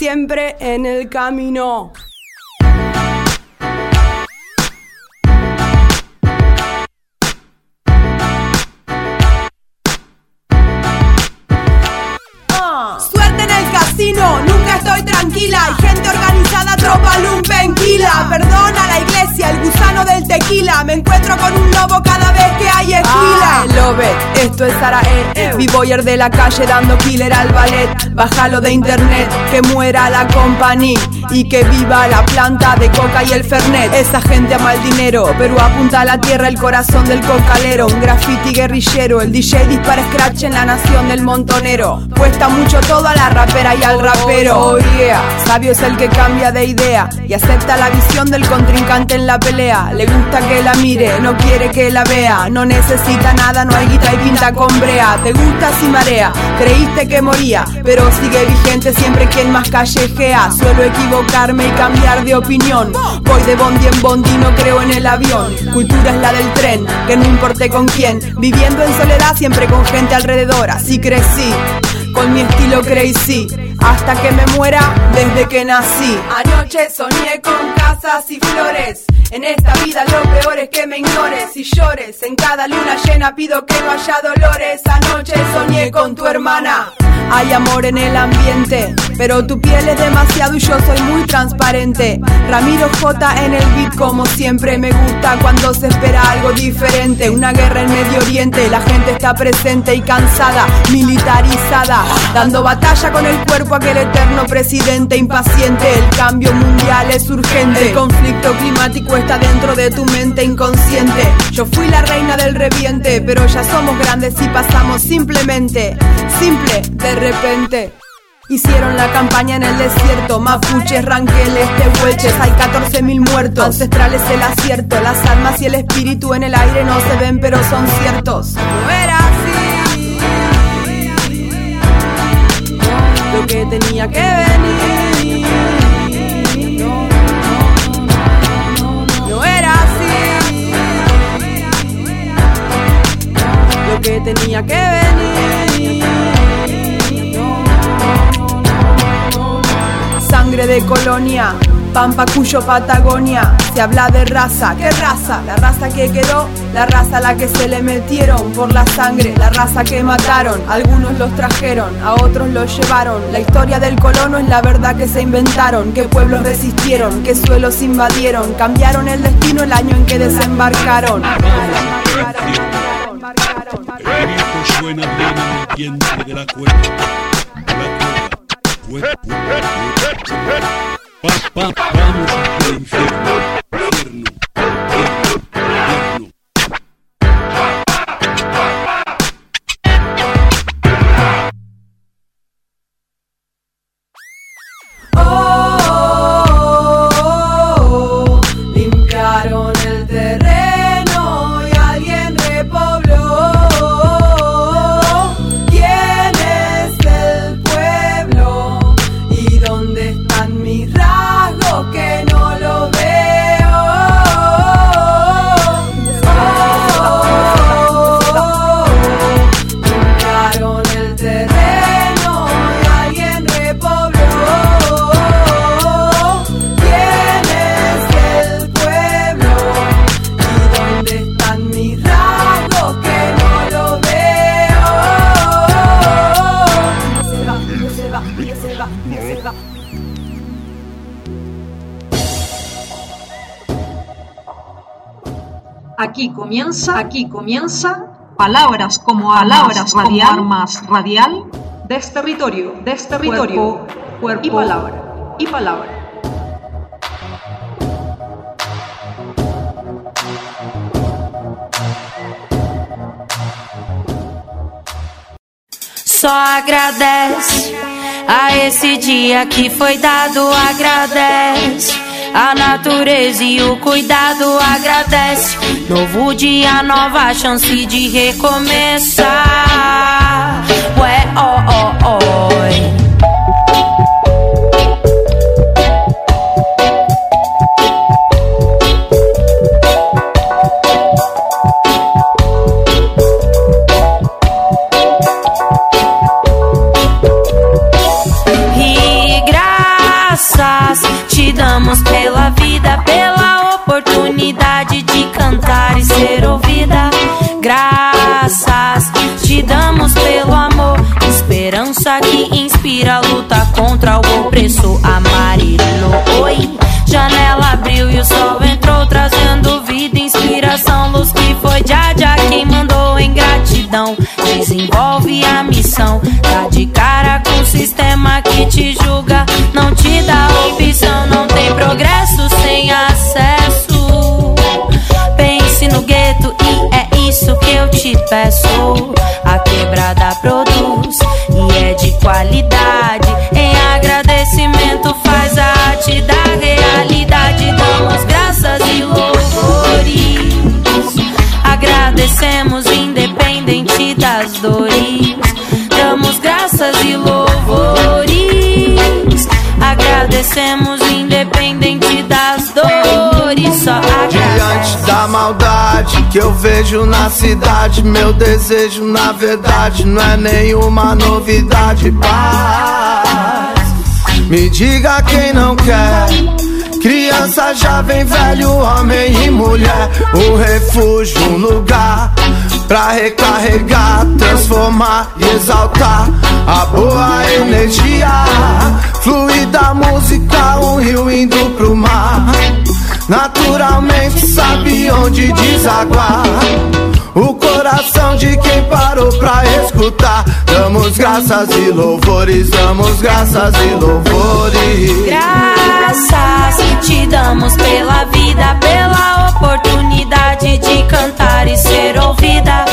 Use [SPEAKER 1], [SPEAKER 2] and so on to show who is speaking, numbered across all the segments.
[SPEAKER 1] siempre en el camino. Suerte en el casino, estoy tranquila. Hay gente organizada, tropa lumpenquila. Perdona la iglesia, el gusano del tequila. Me encuentro con un lobo cada vez que hay esquila. Ah, lobe, esto es Sarae. B-boyer de la calle dando killer al ballet. Bájalo de internet, que muera la compañía. Y que viva la planta de coca y el fernet. Esa gente ama el dinero, pero apunta a la tierra el corazón del cocalero. Un graffiti guerrillero, el DJ dispara scratch en la nación del montonero. Cuesta mucho todo a la rapera y al rapero. Oh yeah, sabio es el que cambia de idea y acepta la visión del contrincante en la pelea. Le gusta que la mire, no quiere que la vea. No necesita nada, no hay guita y pinta con brea. Te gusta si marea, creíste que moría, pero sigue vigente siempre quien más callejea. Suelo equivocarme y cambiar de opinión. Voy de bondi en bondi, no creo en el avión. Cultura es la del tren, que no importe con quién. Viviendo en soledad siempre con gente alrededor, así crecí con mi estilo crazy. Hasta que me muera desde que nací. Anoche soñé con casas y flores. En esta vida lo peor es que me ignores y llores. En cada luna llena pido que no haya dolores. Anoche soñé con tu hermana. Hay amor en el ambiente, pero tu piel es demasiado y yo soy muy transparente. Ramiro J en el beat como siempre me gusta cuando se espera algo diferente. Una guerra en Medio Oriente, la gente está presente y cansada, militarizada, dando batalla con el cuerpo aquel eterno presidente impaciente. El cambio mundial es urgente, el conflicto climático está dentro de tu mente inconsciente. Yo fui la reina del reviente, pero ya somos grandes y pasamos simplemente, simple de repente. Hicieron la campaña en el desierto, mapuches, ranqueles, tehuelches, hay 14.000 muertos. Ancestrales el acierto, las almas y el espíritu en el aire no se ven pero son ciertos. No lo que tenía que venir. No era así, lo que tenía que venir. Sangre de colonia, Pampa Cuyo Patagonia. Se habla de raza, ¿qué raza? La raza que quedó, la raza a la que se le metieron por la sangre, la raza que mataron. Algunos los trajeron, a otros los llevaron. La historia del colono es la verdad que se inventaron. ¿Qué pueblos resistieron? ¿Qué suelos invadieron? Cambiaron el destino el año en que desembarcaron.
[SPEAKER 2] Pa, pa, vamos
[SPEAKER 3] comienza, aquí comienza palabras como palabras radial, armas radial, desterritorio, desterritorio, cuerpo, cuerpo y palabra, y palabra.
[SPEAKER 4] Só agradece a esse dia que foi dado, agradece. A natureza e o cuidado agradece. Novo dia, nova chance de recomeçar. Ué, ó, ó, ó. Oportunidade de cantar e ser ouvida. Graças te damos pelo amor, esperança que inspira a luta contra o opressor. Amarelo, oi. Janela abriu e o sol entrou, trazendo vida, inspiração, luz que foi já já quem mandou em gratidão. Desenvolve a missão, tá de cara com o sistema que te julga, não te dá opção, não tem progresso sem acesso. Peço. A quebrada produz e é de qualidade. Em agradecimento faz a arte da realidade. Damos graças e louvores. Agradecemos independente das dores. Damos graças e louvores. Agradecemos
[SPEAKER 5] que eu vejo na cidade, meu desejo na verdade não é nenhuma novidade. Paz, me diga quem não quer. Criança, jovem, velho, homem e mulher. Um refúgio, um lugar pra recarregar, transformar e exaltar a boa energia. Fluida música, um rio indo pro mar. Naturalmente sabe onde desaguar. O coração de quem parou pra escutar. Damos graças e louvores, damos graças e louvores.
[SPEAKER 4] Graças te damos pela vida, pela oportunidade de cantar e ser ouvida.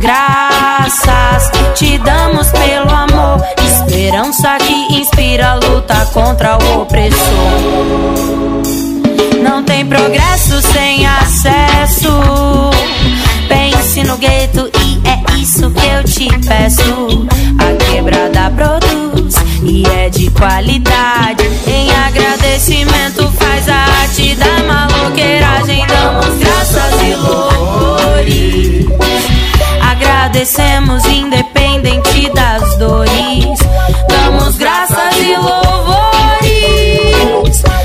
[SPEAKER 4] Graças te damos pelo amor, esperança que inspira a luta contra o opressor. Não tem progresso sem acesso. Pense no gueto e é isso que eu te peço. A quebrada produz e é de qualidade. Em agradecimento faz a arte da maloqueiragem. Damos graças e louvores. Agradecemos independente das dores. Damos graças e louvores.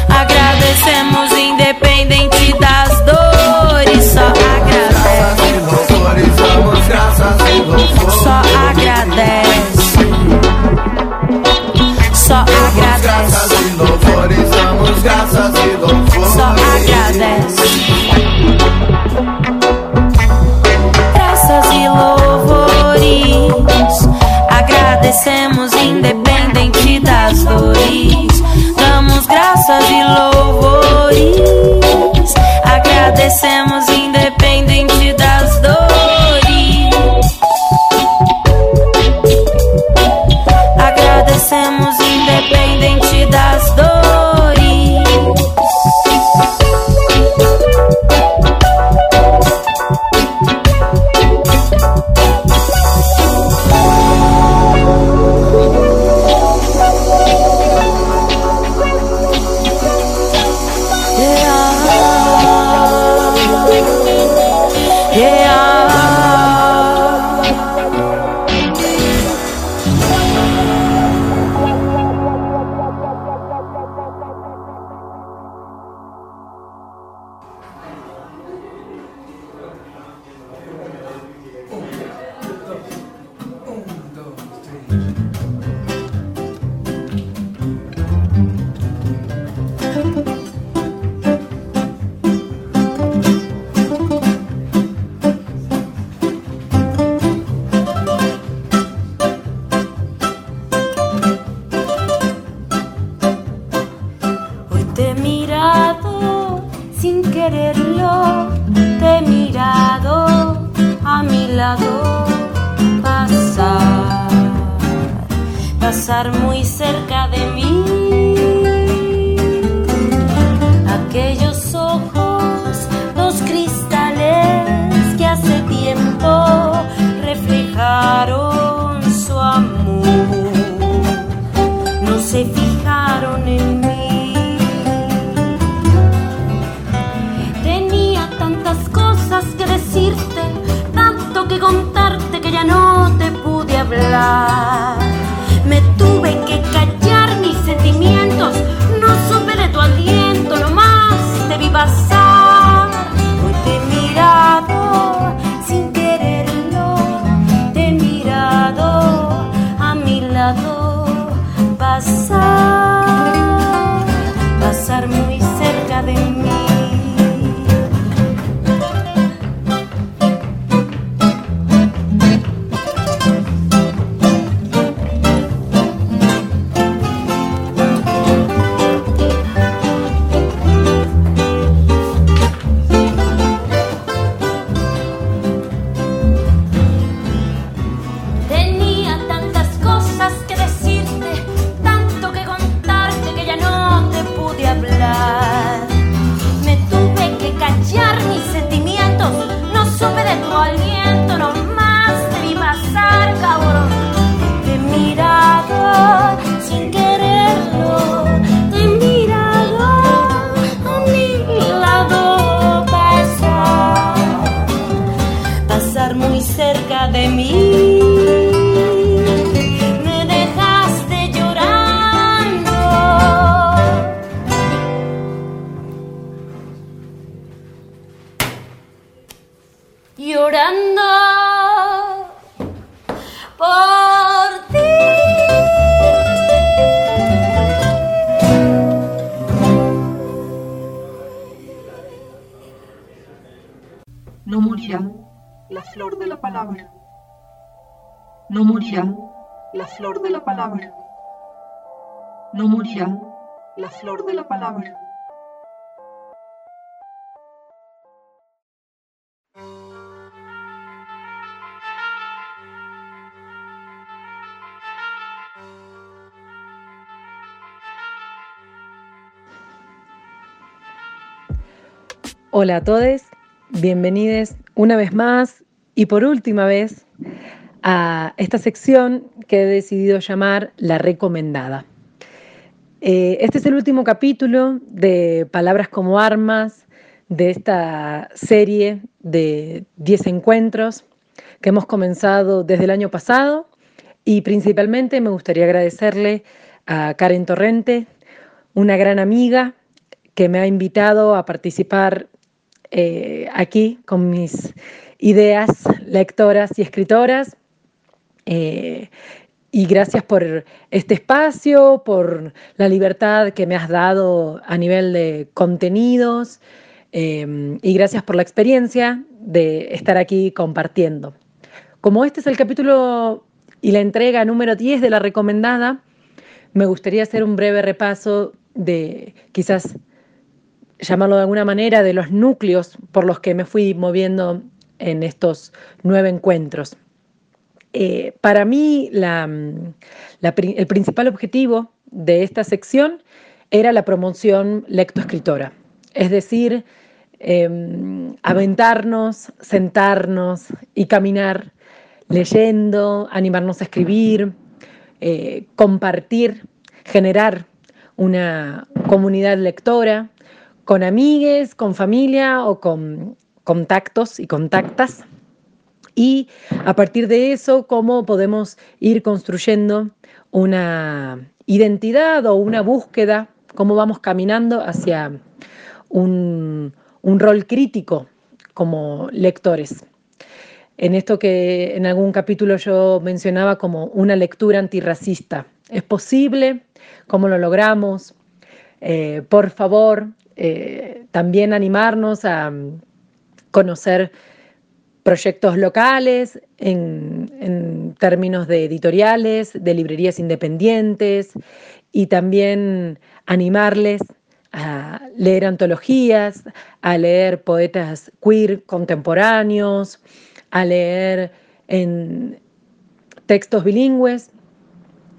[SPEAKER 4] Agradecemos independente das dores. Só agradece.
[SPEAKER 5] E louvores, damos graças e louvores.
[SPEAKER 4] Só agradece. Só
[SPEAKER 5] Graças
[SPEAKER 4] agradece.
[SPEAKER 5] e louvores, damos graças e louvores.
[SPEAKER 4] Só agradece. Graças e louvores. Agradecemos independente das dores. Graças e louvores. Agradecemos
[SPEAKER 6] Hola a todos, bienvenidos una vez más y por última vez a esta sección que he decidido llamar La Recomendada. Eh, este es el último capítulo de Palabras como Armas de esta serie de 10 encuentros que hemos comenzado desde el año pasado y principalmente me gustaría agradecerle a Karen Torrente, una gran amiga que me ha invitado a participar eh, aquí con mis ideas lectoras y escritoras. Eh, y gracias por este espacio, por la libertad que me has dado a nivel de contenidos eh, y gracias por la experiencia de estar aquí compartiendo. Como este es el capítulo y la entrega número 10 de la recomendada, me gustaría hacer un breve repaso de quizás llamarlo de alguna manera, de los núcleos por los que me fui moviendo en estos nueve encuentros. Eh, para mí, el principal objetivo de esta sección era la promoción lectoescritora, es decir, em, aventarnos, sentarnos y caminar leyendo, animarnos a escribir, eh, compartir, generar una comunidad lectora, con amigues, con familia o con contactos y contactas. Y a partir de eso, cómo podemos ir construyendo una identidad o una búsqueda, cómo vamos caminando hacia un, rol crítico como lectores. En esto que en algún capítulo yo mencionaba como una lectura antirracista. ¿Es posible? ¿Cómo lo logramos? Eh, por favor, eh, también animarnos a mm, conocer proyectos locales en, términos de editoriales, de librerías independientes y también animarles a leer antologías, a leer poetas queer contemporáneos, a leer en textos bilingües,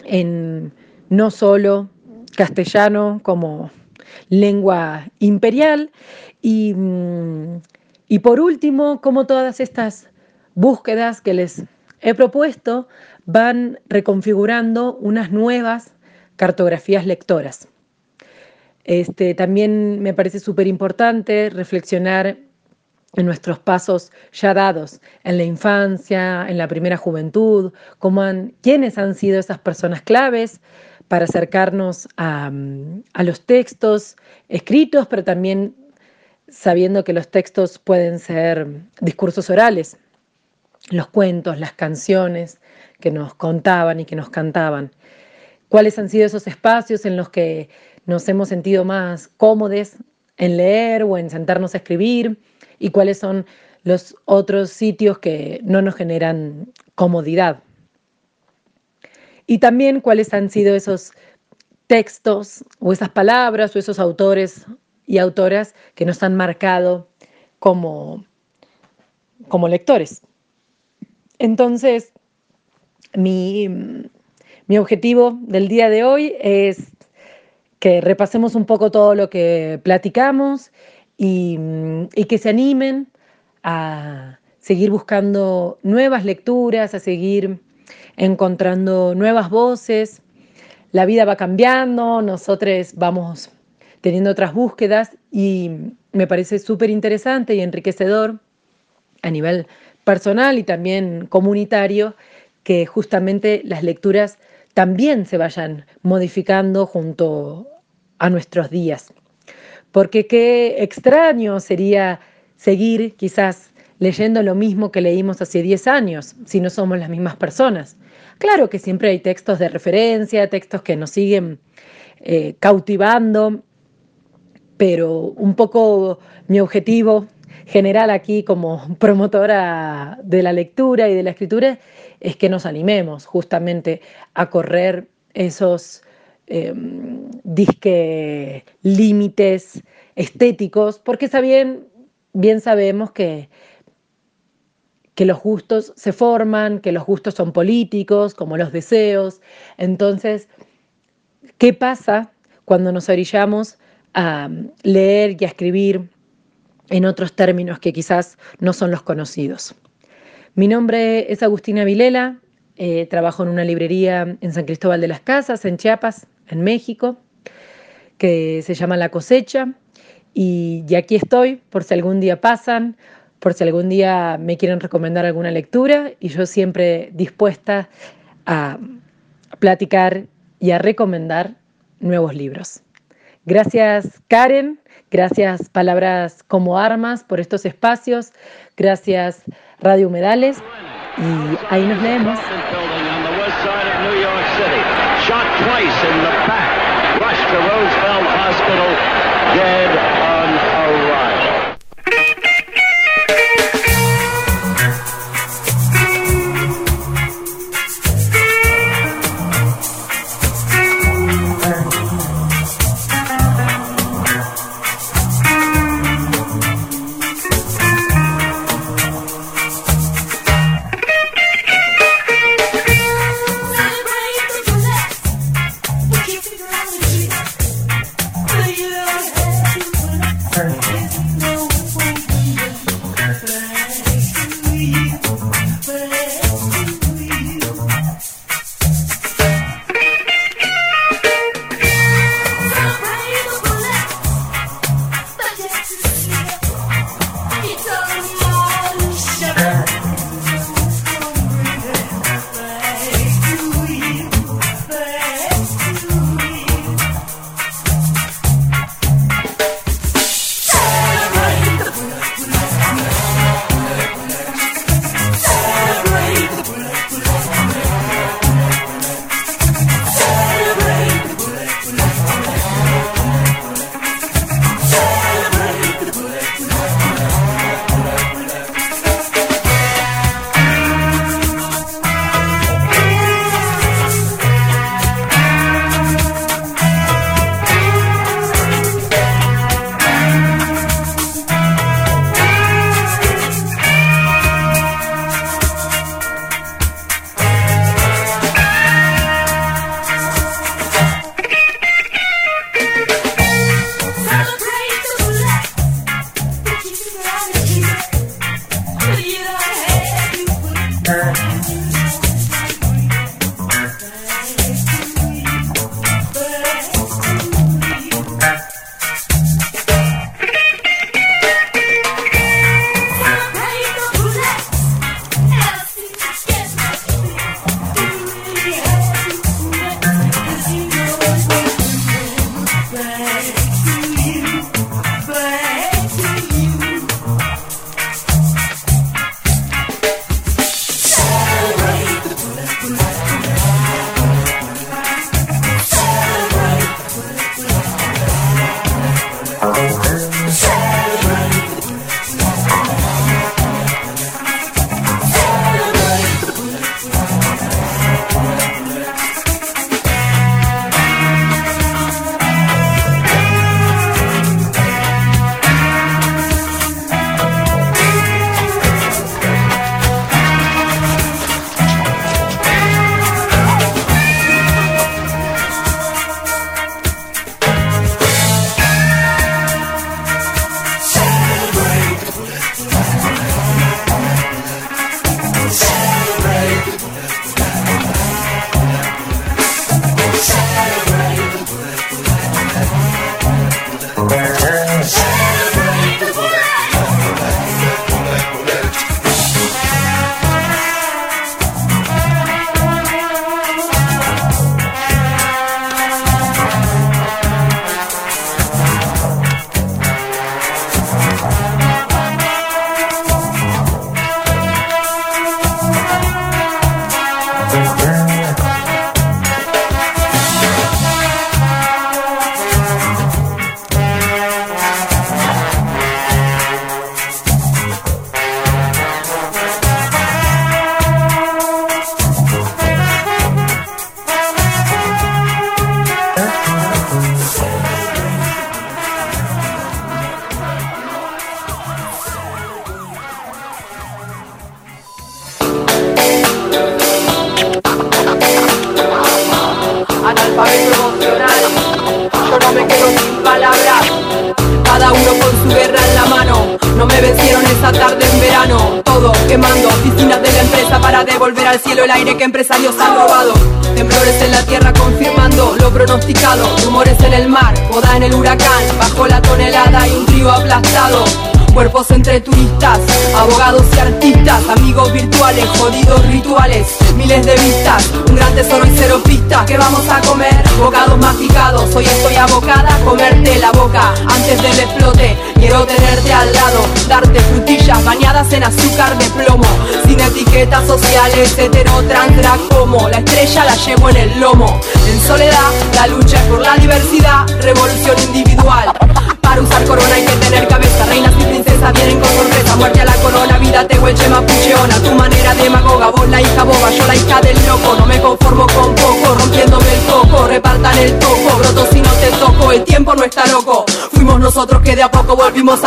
[SPEAKER 6] en no solo castellano como lengua imperial. Mm, y, por último, como todas estas búsquedas que les he propuesto van reconfigurando unas nuevas cartografías lectoras. Este, también me parece súper importante reflexionar en nuestros pasos ya dados en la infancia, en la primera juventud, cómo han, quiénes han sido esas personas claves para acercarnos a, los textos escritos, pero también sabiendo que los textos pueden ser discursos orales, los cuentos, las canciones que nos contaban y que nos cantaban. ¿Cuáles han sido esos espacios en los que nos hemos sentido más cómodos en leer o en sentarnos a escribir? ¿Y cuáles son los otros sitios que no nos generan comodidad? Y también cuáles han sido esos textos o esas palabras o esos autores y autoras que nos han marcado como, como lectores. Entonces, mi, objetivo del día de hoy es que repasemos un poco todo lo que platicamos y, y que se animen a seguir buscando nuevas lecturas, a seguir encontrando nuevas voces, la vida va cambiando, nosotros vamos teniendo otras búsquedas y me parece súper interesante y enriquecedor a nivel personal y también comunitario que justamente las lecturas también se vayan modificando junto a nuestros días. Porque qué extraño sería seguir quizás leyendo lo mismo que leímos hace 10 años si no somos las mismas personas. Claro que siempre hay textos de referencia, textos que nos siguen eh, cautivando, pero un poco mi objetivo general aquí como promotora de la lectura y de la escritura es que nos animemos justamente a correr esos eh, disque límites estéticos, porque bien, bien sabemos que, que los gustos se forman, que los gustos son políticos, como los deseos. Entonces, ¿qué pasa cuando nos orillamos a leer y a escribir en otros términos que quizás no son los conocidos? Mi nombre es Agustina Vilela, eh, trabajo en una librería en San Cristóbal de las Casas, en Chiapas, en México, que se llama La Cosecha. Y, y, aquí estoy, por si algún día pasan, por si algún día me quieren recomendar alguna lectura, y yo siempre dispuesta a platicar y a recomendar nuevos libros. Gracias Karen, gracias Palabras como Armas por estos espacios, gracias Radio Humedales. Y ahí nos leemos.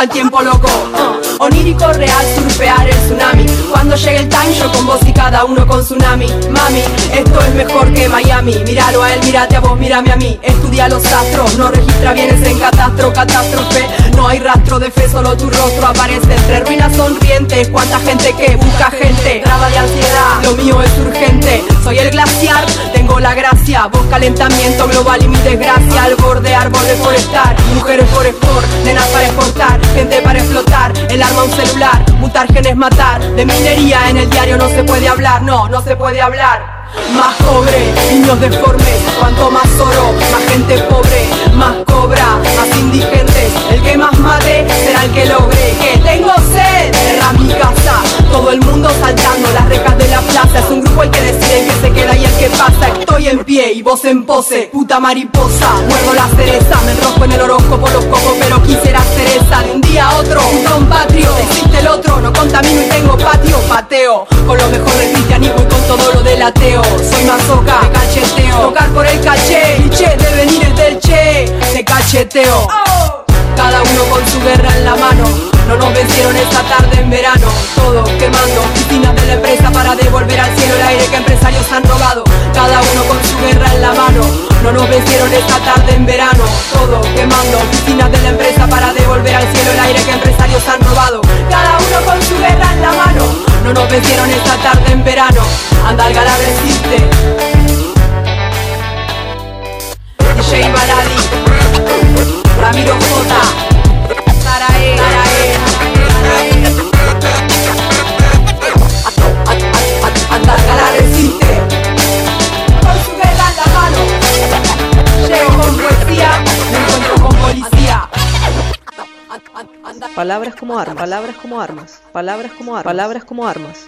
[SPEAKER 1] Al tiempo loco, uh, onírico real, surfear el tsunami, cuando llegue el time yo con vos y cada uno con tsunami, mami, esto es mejor que Miami, míralo a él, mírate a vos, mírame a mí, estudia los astros, no registra bienes en catastro, catástrofe, no hay rastro de fe, solo tu rostro aparece. Entre ruinas sonrientes, cuánta gente que busca gente, traba de ansiedad, lo mío es urgente, soy el glaciar, tengo la gracia, voz calentamiento global y mi desgracia, al borde árbol de forestar, mujeres por export, nenas para exportar, gente para explotar, el arma un celular, mutar genes matar, de minería en el diario no se puede hablar, no, no se puede hablar. Más cobre, niños deformes, cuanto más oro, más gente pobre, más cobra, más indigentes, el que más mate será el que logre, que tengo sed, era mi casa, todo el mundo saltando las rejas y vos en pose, puta mariposa, muerdo la cereza, me enrosco en el horóscopo los cocos, pero quisiera ser esa de un día a otro, un don patrio, existe el otro, no contamino y tengo patio, pateo, con lo mejor del cristianismo y con todo lo del ateo, soy masoca, me cacheteo, tocar por el caché, cliché de venir es del che, te cacheteo. Cada uno con su guerra en la mano, no nos vencieron esta tarde en verano, todo quemando oficinas de la empresa para devolver al cielo el aire que empresarios han robado. Cada uno con guerra en la mano, no nos vencieron esta tarde en verano, todo quemando oficinas de la empresa para devolver al cielo el aire que empresarios han robado. Cada uno con su guerra en la mano, no nos vencieron esta tarde en verano, Andalgalá resiste. DJ Baladi, Ramiro J, Sarae, Sarae, Andalgalá resiste.
[SPEAKER 7] Palabras como armas, palabras como armas, palabras como armas, palabras como armas.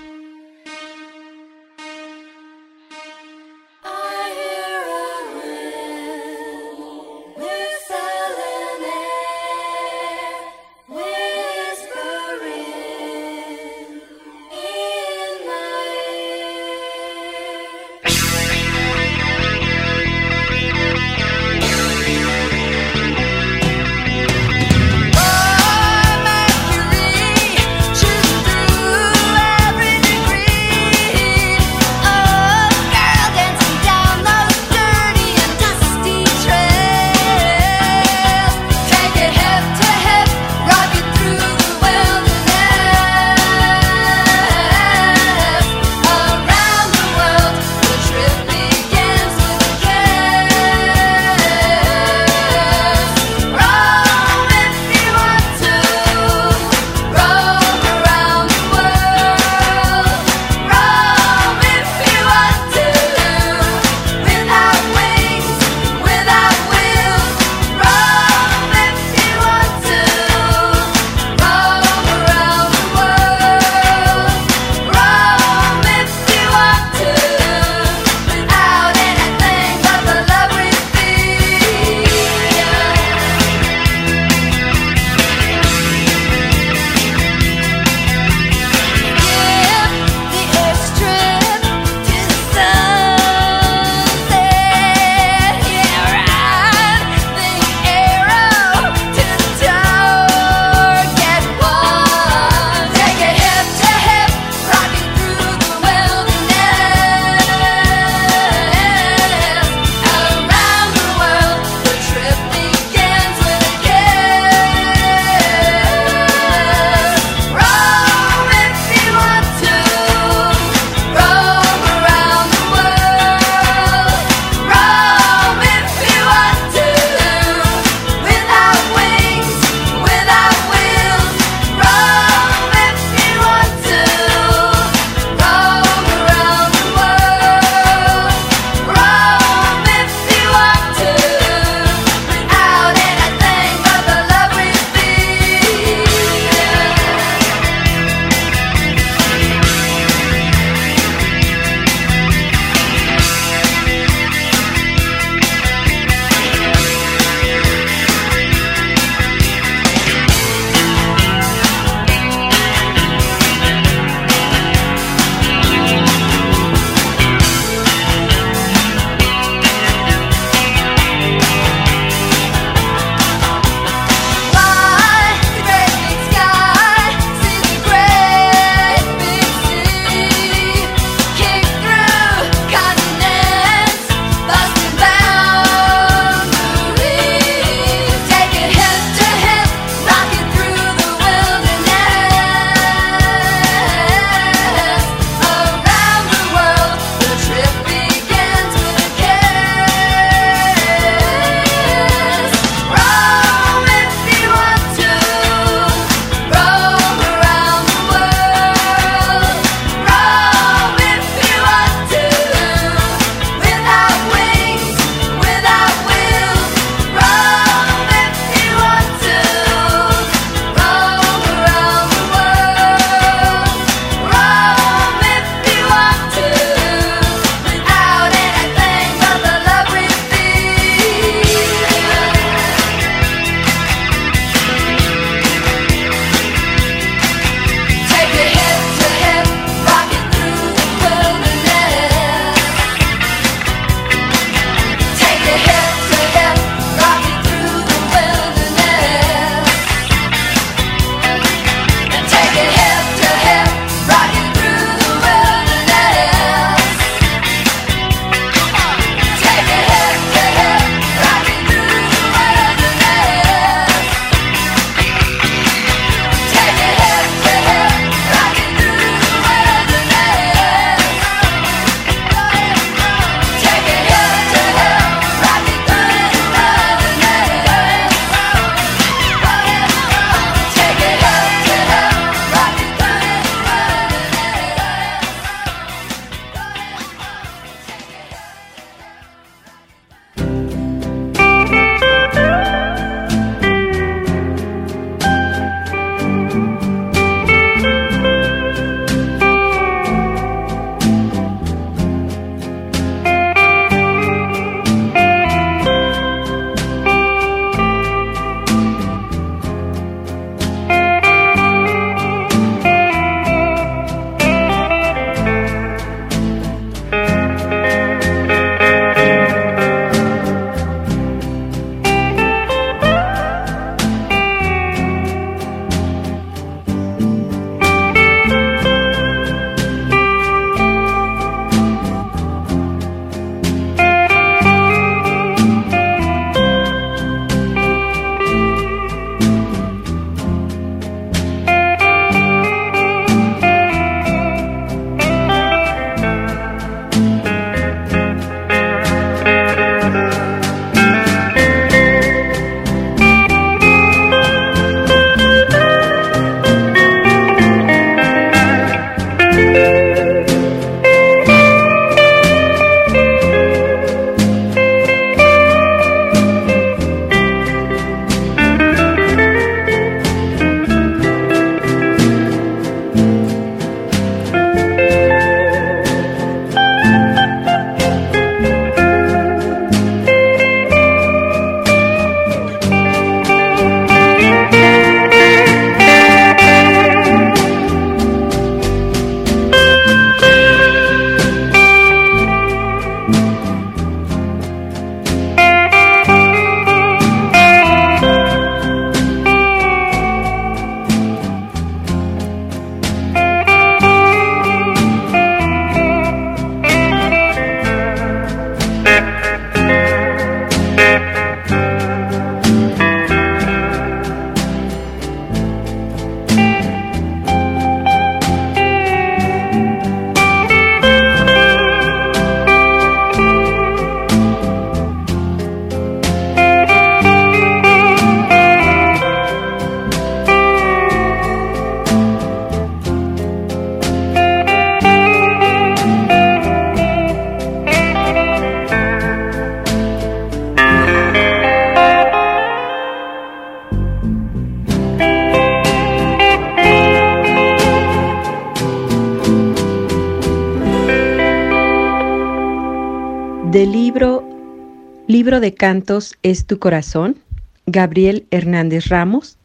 [SPEAKER 8] Cantos es tu corazón, Gabriel Hernández Ramos,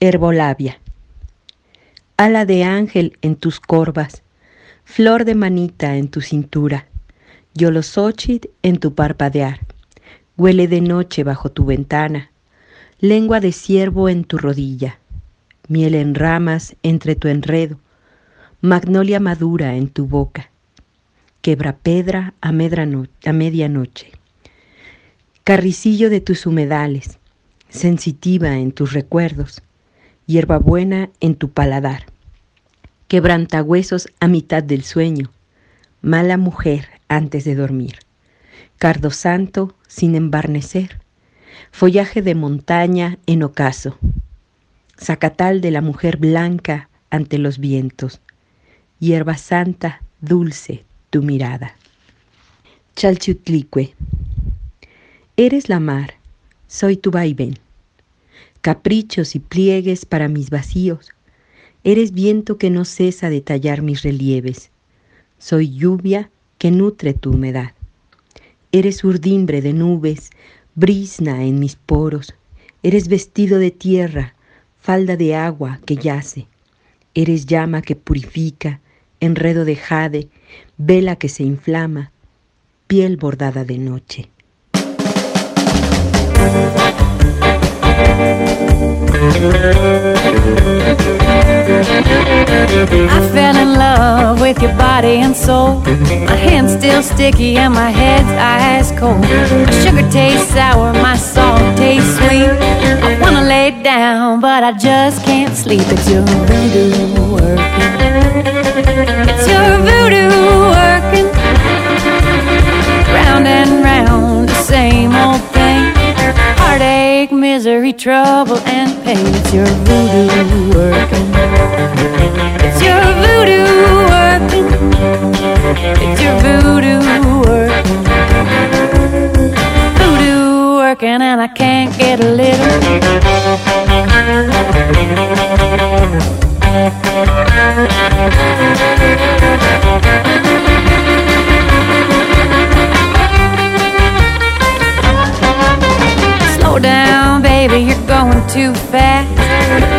[SPEAKER 8] Herbolabia. Ala de ángel en tus corvas, flor de manita en tu cintura, yolosóchid en tu parpadear, huele de noche bajo tu ventana, lengua de ciervo en tu rodilla, miel en ramas entre tu enredo, magnolia madura en tu boca, quebrapedra a, a medianoche, carricillo de tus humedales, sensitiva en tus recuerdos, hierbabuena en tu paladar, quebrantahuesos a mitad del sueño, mala mujer antes de dormir, cardo santo sin embarnecer, follaje de montaña en ocaso, zacatal de la mujer blanca ante los vientos, hierba santa, dulce tu mirada. Chalchutlicue. Eres la mar, soy tu vaivén. Caprichos y pliegues para mis vacíos. Eres viento que no cesa de tallar mis relieves. Soy lluvia que nutre tu humedad. Eres urdimbre de nubes, brisna en mis poros. Eres vestido de tierra, falda de agua que yace. Eres llama que purifica, enredo de jade, vela que se inflama, piel bordada de noche.
[SPEAKER 9] I fell in love with your body and soul. My hand's still sticky and my head's ice cold. My sugar tastes sour, my salt tastes sweet. I wanna lay down, but I just can't sleep. It's your voodoo working. It's your voodoo working. Round and round, the same old. Heartache, misery, trouble, and pain. It's your voodoo working. It's your voodoo working. It's your voodoo working. Voodoo working, and I can't get a little. Slow down, baby, you're going too fast.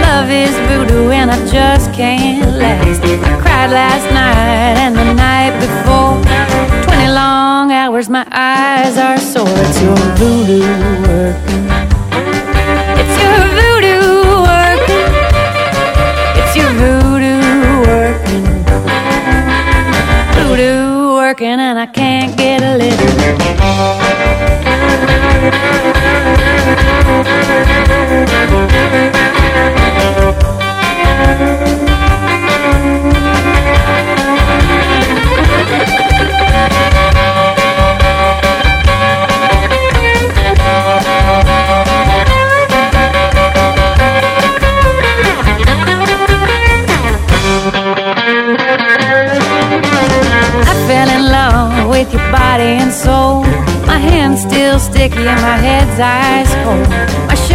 [SPEAKER 9] Love is voodoo, and I just can't last. I cried last night and the night before. Twenty long hours, my eyes are sore. It's your voodoo working. It's your voodoo working. It's your voodoo working. Voodoo working, and I can't get a little. I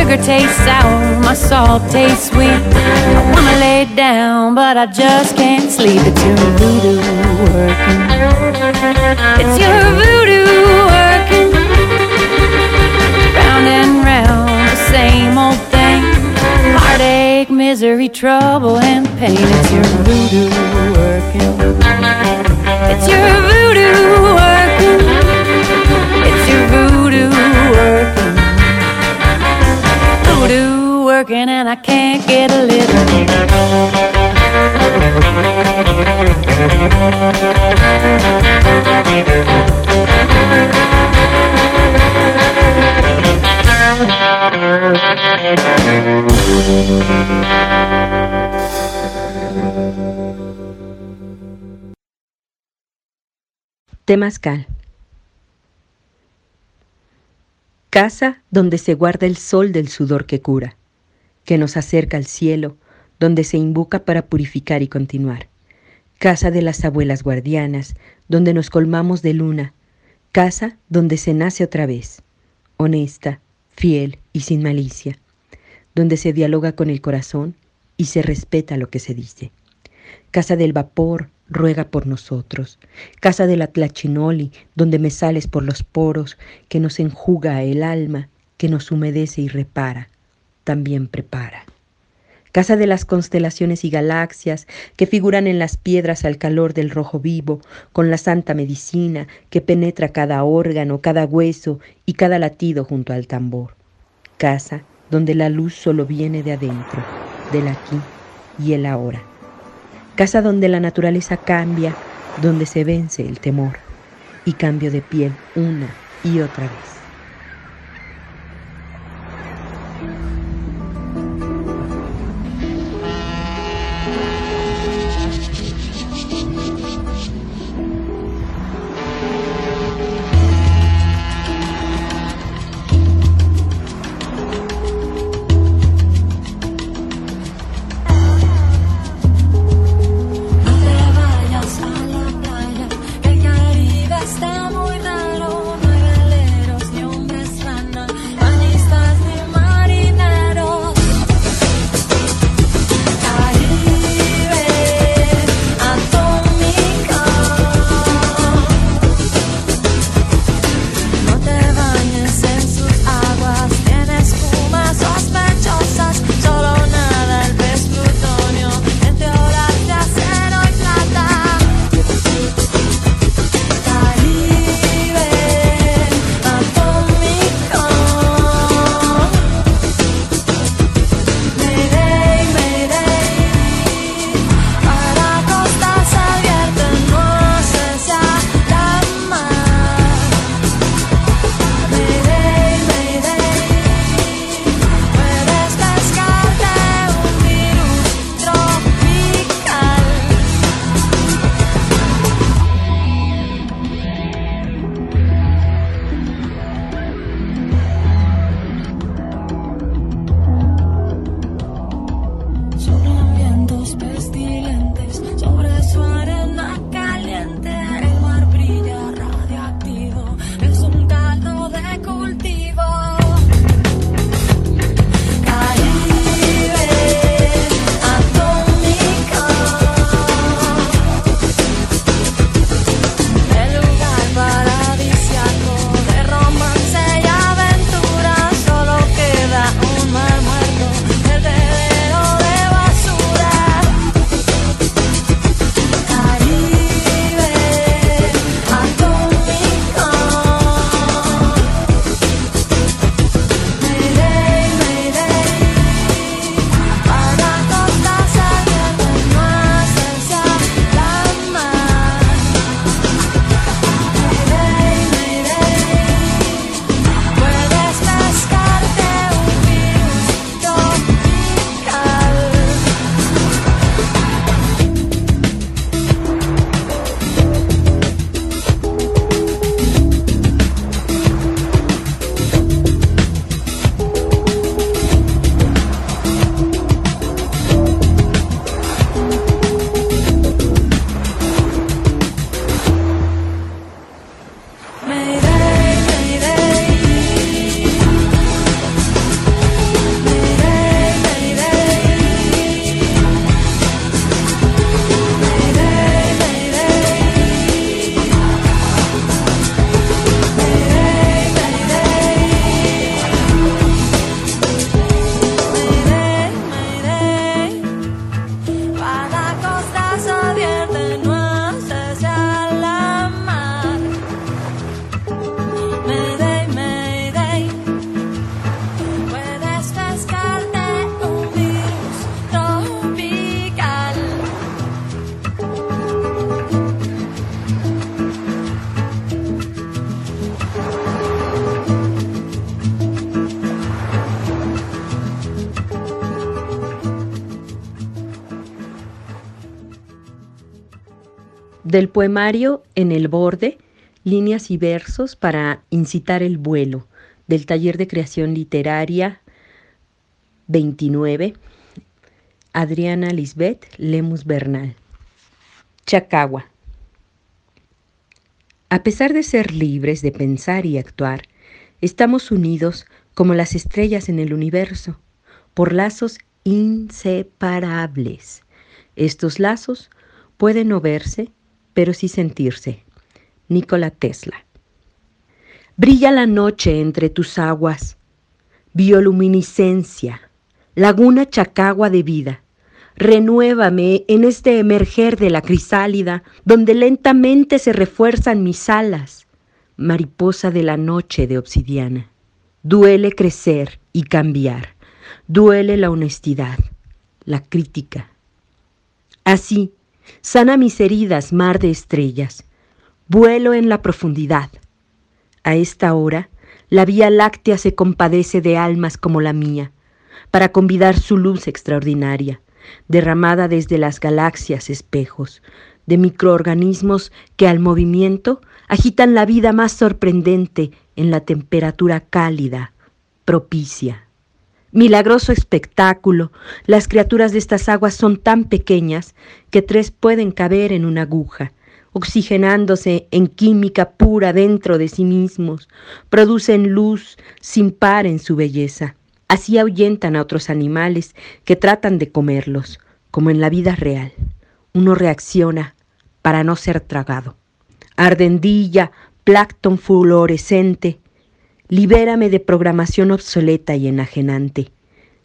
[SPEAKER 9] sugar tastes sour, my salt tastes sweet. I wanna lay down, but I just can't sleep. It's your voodoo working. It's your voodoo working. Round and round, the same old thing. Heartache, misery, trouble, and pain. It's your voodoo working. It's your voodoo working. It's your voodoo working. Voodoo.
[SPEAKER 8] Casa donde se guarda el sol del sudor que cura, que nos acerca al cielo, donde se invoca para purificar y continuar. Casa de las abuelas guardianas, donde nos colmamos de luna. Casa donde se nace otra vez, honesta, fiel y sin malicia. Donde se dialoga con el corazón y se respeta lo que se dice. Casa del vapor, ruega por nosotros. Casa de la Tlachinoli, donde me sales por los poros, que nos enjuga el alma, que nos humedece y repara, también prepara. Casa de las constelaciones y galaxias que figuran en las piedras al calor del rojo vivo, con la santa medicina que penetra cada órgano, cada hueso y cada latido junto al tambor. Casa donde la luz solo viene de adentro, del aquí y el ahora casa donde la naturaleza cambia, donde se vence el temor y cambio de piel una y otra vez. Del poemario En el borde, líneas y versos para incitar el vuelo, del taller de creación literaria 29, Adriana Lisbeth Lemus Bernal. Chacagua. A pesar de ser libres de pensar y actuar, estamos unidos como las estrellas en el universo, por lazos inseparables. Estos lazos puede no verse, pero sí sentirse. Nikola Tesla. Brilla la noche entre tus aguas, bioluminiscencia, laguna chacagua de vida. Renuévame en este emerger de la crisálida, donde lentamente se refuerzan mis alas, mariposa de la noche de obsidiana. Duele crecer y cambiar, duele la honestidad, la crítica. Así, sana mis heridas, mar de estrellas, vuelo en la profundidad. A esta hora, la Vía Láctea se compadece de almas como la mía, para convidar su luz extraordinaria, derramada desde las galaxias espejos, de microorganismos que al movimiento agitan la vida más sorprendente en la temperatura cálida, propicia. Milagroso espectáculo, las criaturas de estas aguas son tan pequeñas que tres pueden caber en una aguja, oxigenándose en química pura dentro de sí mismos, producen luz sin par en su belleza. Así ahuyentan a otros animales que tratan de comerlos, como en la vida real. Uno reacciona para no ser tragado. Ardendilla, plancton fluorescente, libérame de programación obsoleta y enajenante.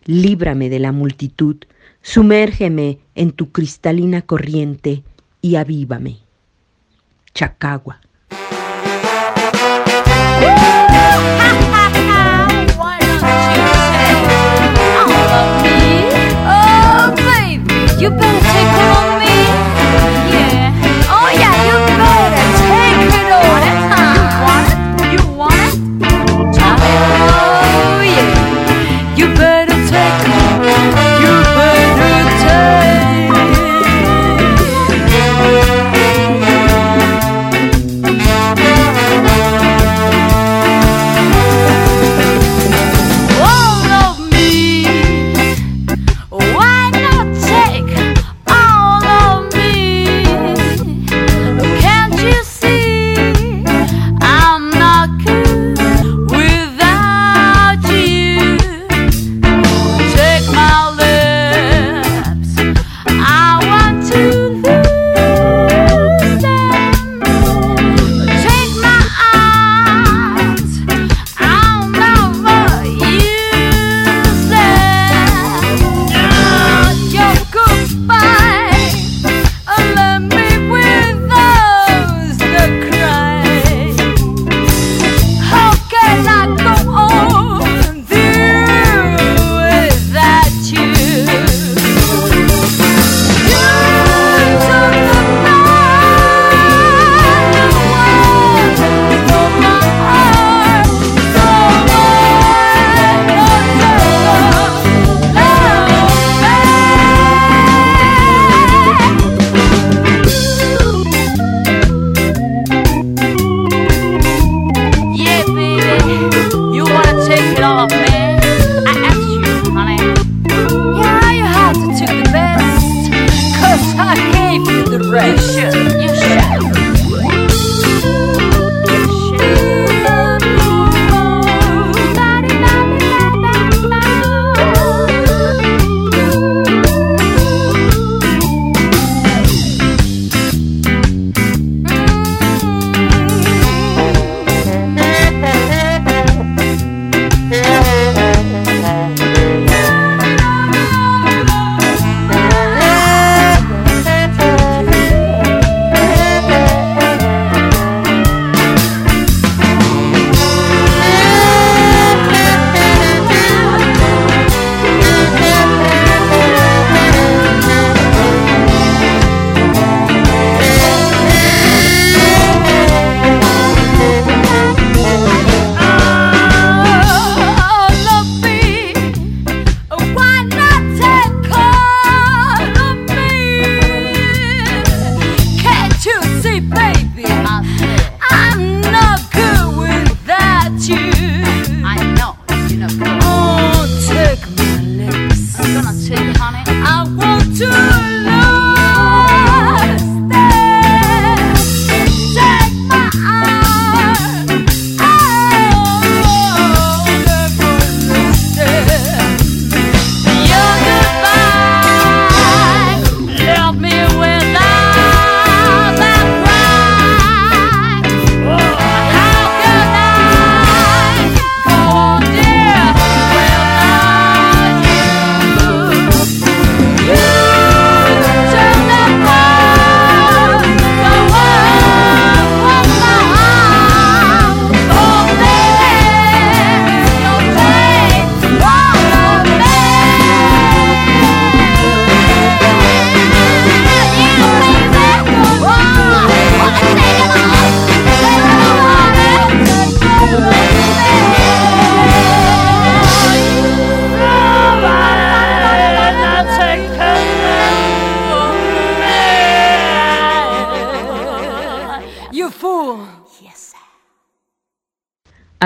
[SPEAKER 8] Líbrame de la multitud, sumérgeme en tu cristalina corriente y avívame. Chacagua.
[SPEAKER 9] On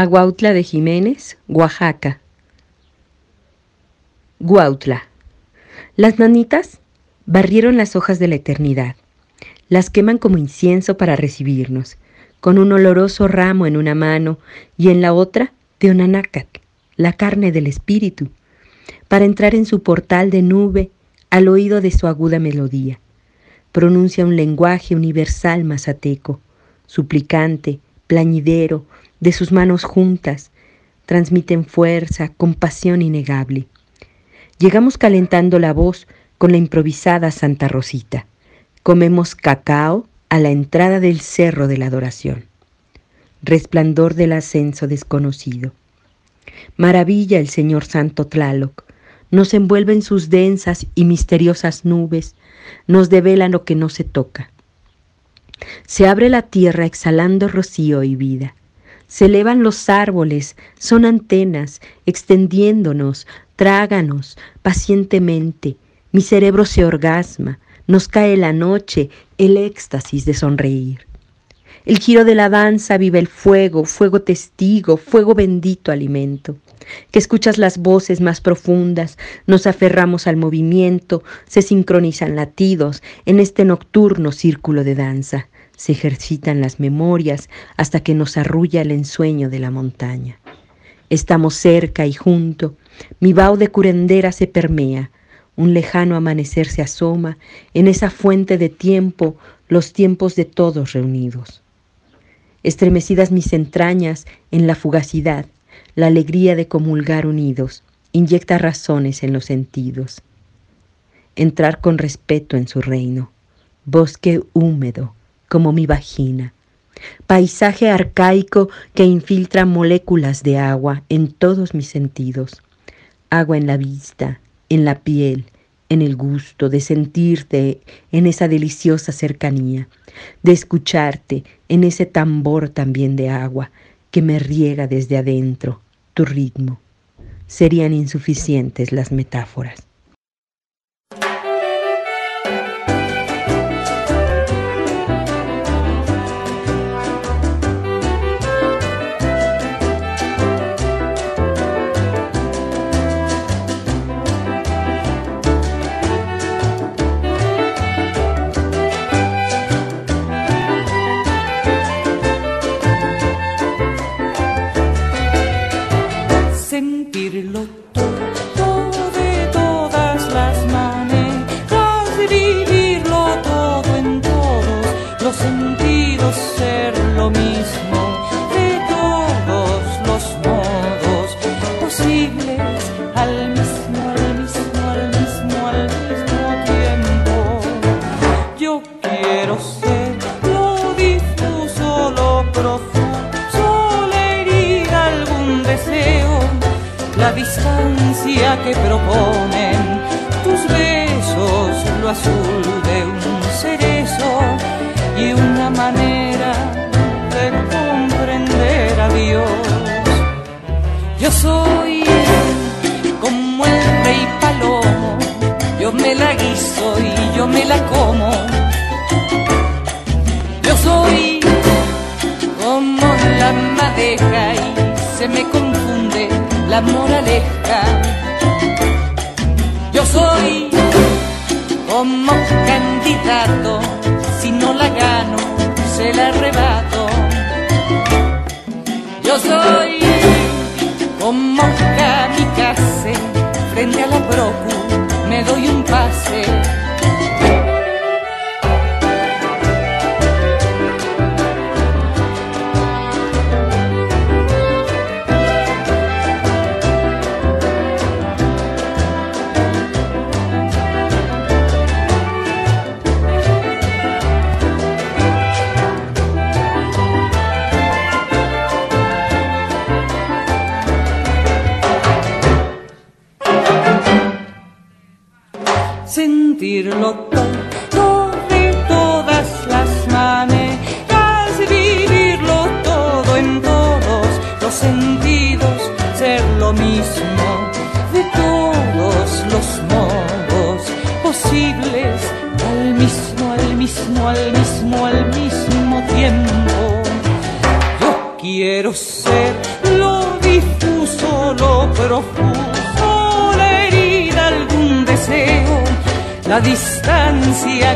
[SPEAKER 8] Aguautla de Jiménez, Oaxaca. Guautla. Las nanitas barrieron las hojas de la eternidad. Las queman como incienso para recibirnos, con un oloroso ramo en una mano y en la otra de onanácat, la carne del espíritu, para entrar en su portal de nube al oído de su aguda melodía. Pronuncia un lenguaje universal mazateco, suplicante, plañidero, de sus manos juntas, transmiten fuerza, compasión innegable. Llegamos calentando la voz con la improvisada Santa Rosita. Comemos cacao a la entrada del cerro de la adoración. Resplandor del ascenso desconocido. Maravilla el Señor Santo Tlaloc. Nos envuelve en sus densas y misteriosas nubes, nos devela lo que no se toca. Se abre la tierra exhalando rocío y vida. Se elevan los árboles, son antenas, extendiéndonos, tráganos pacientemente. Mi cerebro se orgasma, nos cae la noche, el éxtasis de sonreír. El giro de la danza vive el fuego, fuego testigo, fuego bendito alimento. Que escuchas las voces más profundas, nos aferramos al movimiento, se sincronizan latidos en este nocturno círculo de danza se ejercitan las memorias hasta que nos arrulla el ensueño de la montaña. Estamos cerca y junto, mi vaho de curendera se permea, un lejano amanecer se asoma, en esa fuente de tiempo, los tiempos de todos reunidos. Estremecidas mis entrañas en la fugacidad, la alegría de comulgar unidos, inyecta razones en los sentidos. Entrar con respeto en su reino, bosque húmedo, como mi vagina. Paisaje arcaico que infiltra moléculas de agua en todos mis sentidos. Agua en la vista, en la piel, en el gusto de sentirte en esa deliciosa cercanía, de escucharte en ese tambor también de agua que me riega desde adentro, tu ritmo. Serían insuficientes las metáforas.
[SPEAKER 10] La guiso y yo me la como. Yo soy como la madeja y se me confunde la moraleja yo soy como candidato, si no la gano, se la arrebato. Yo soy como kamikaze, frente a la procu, me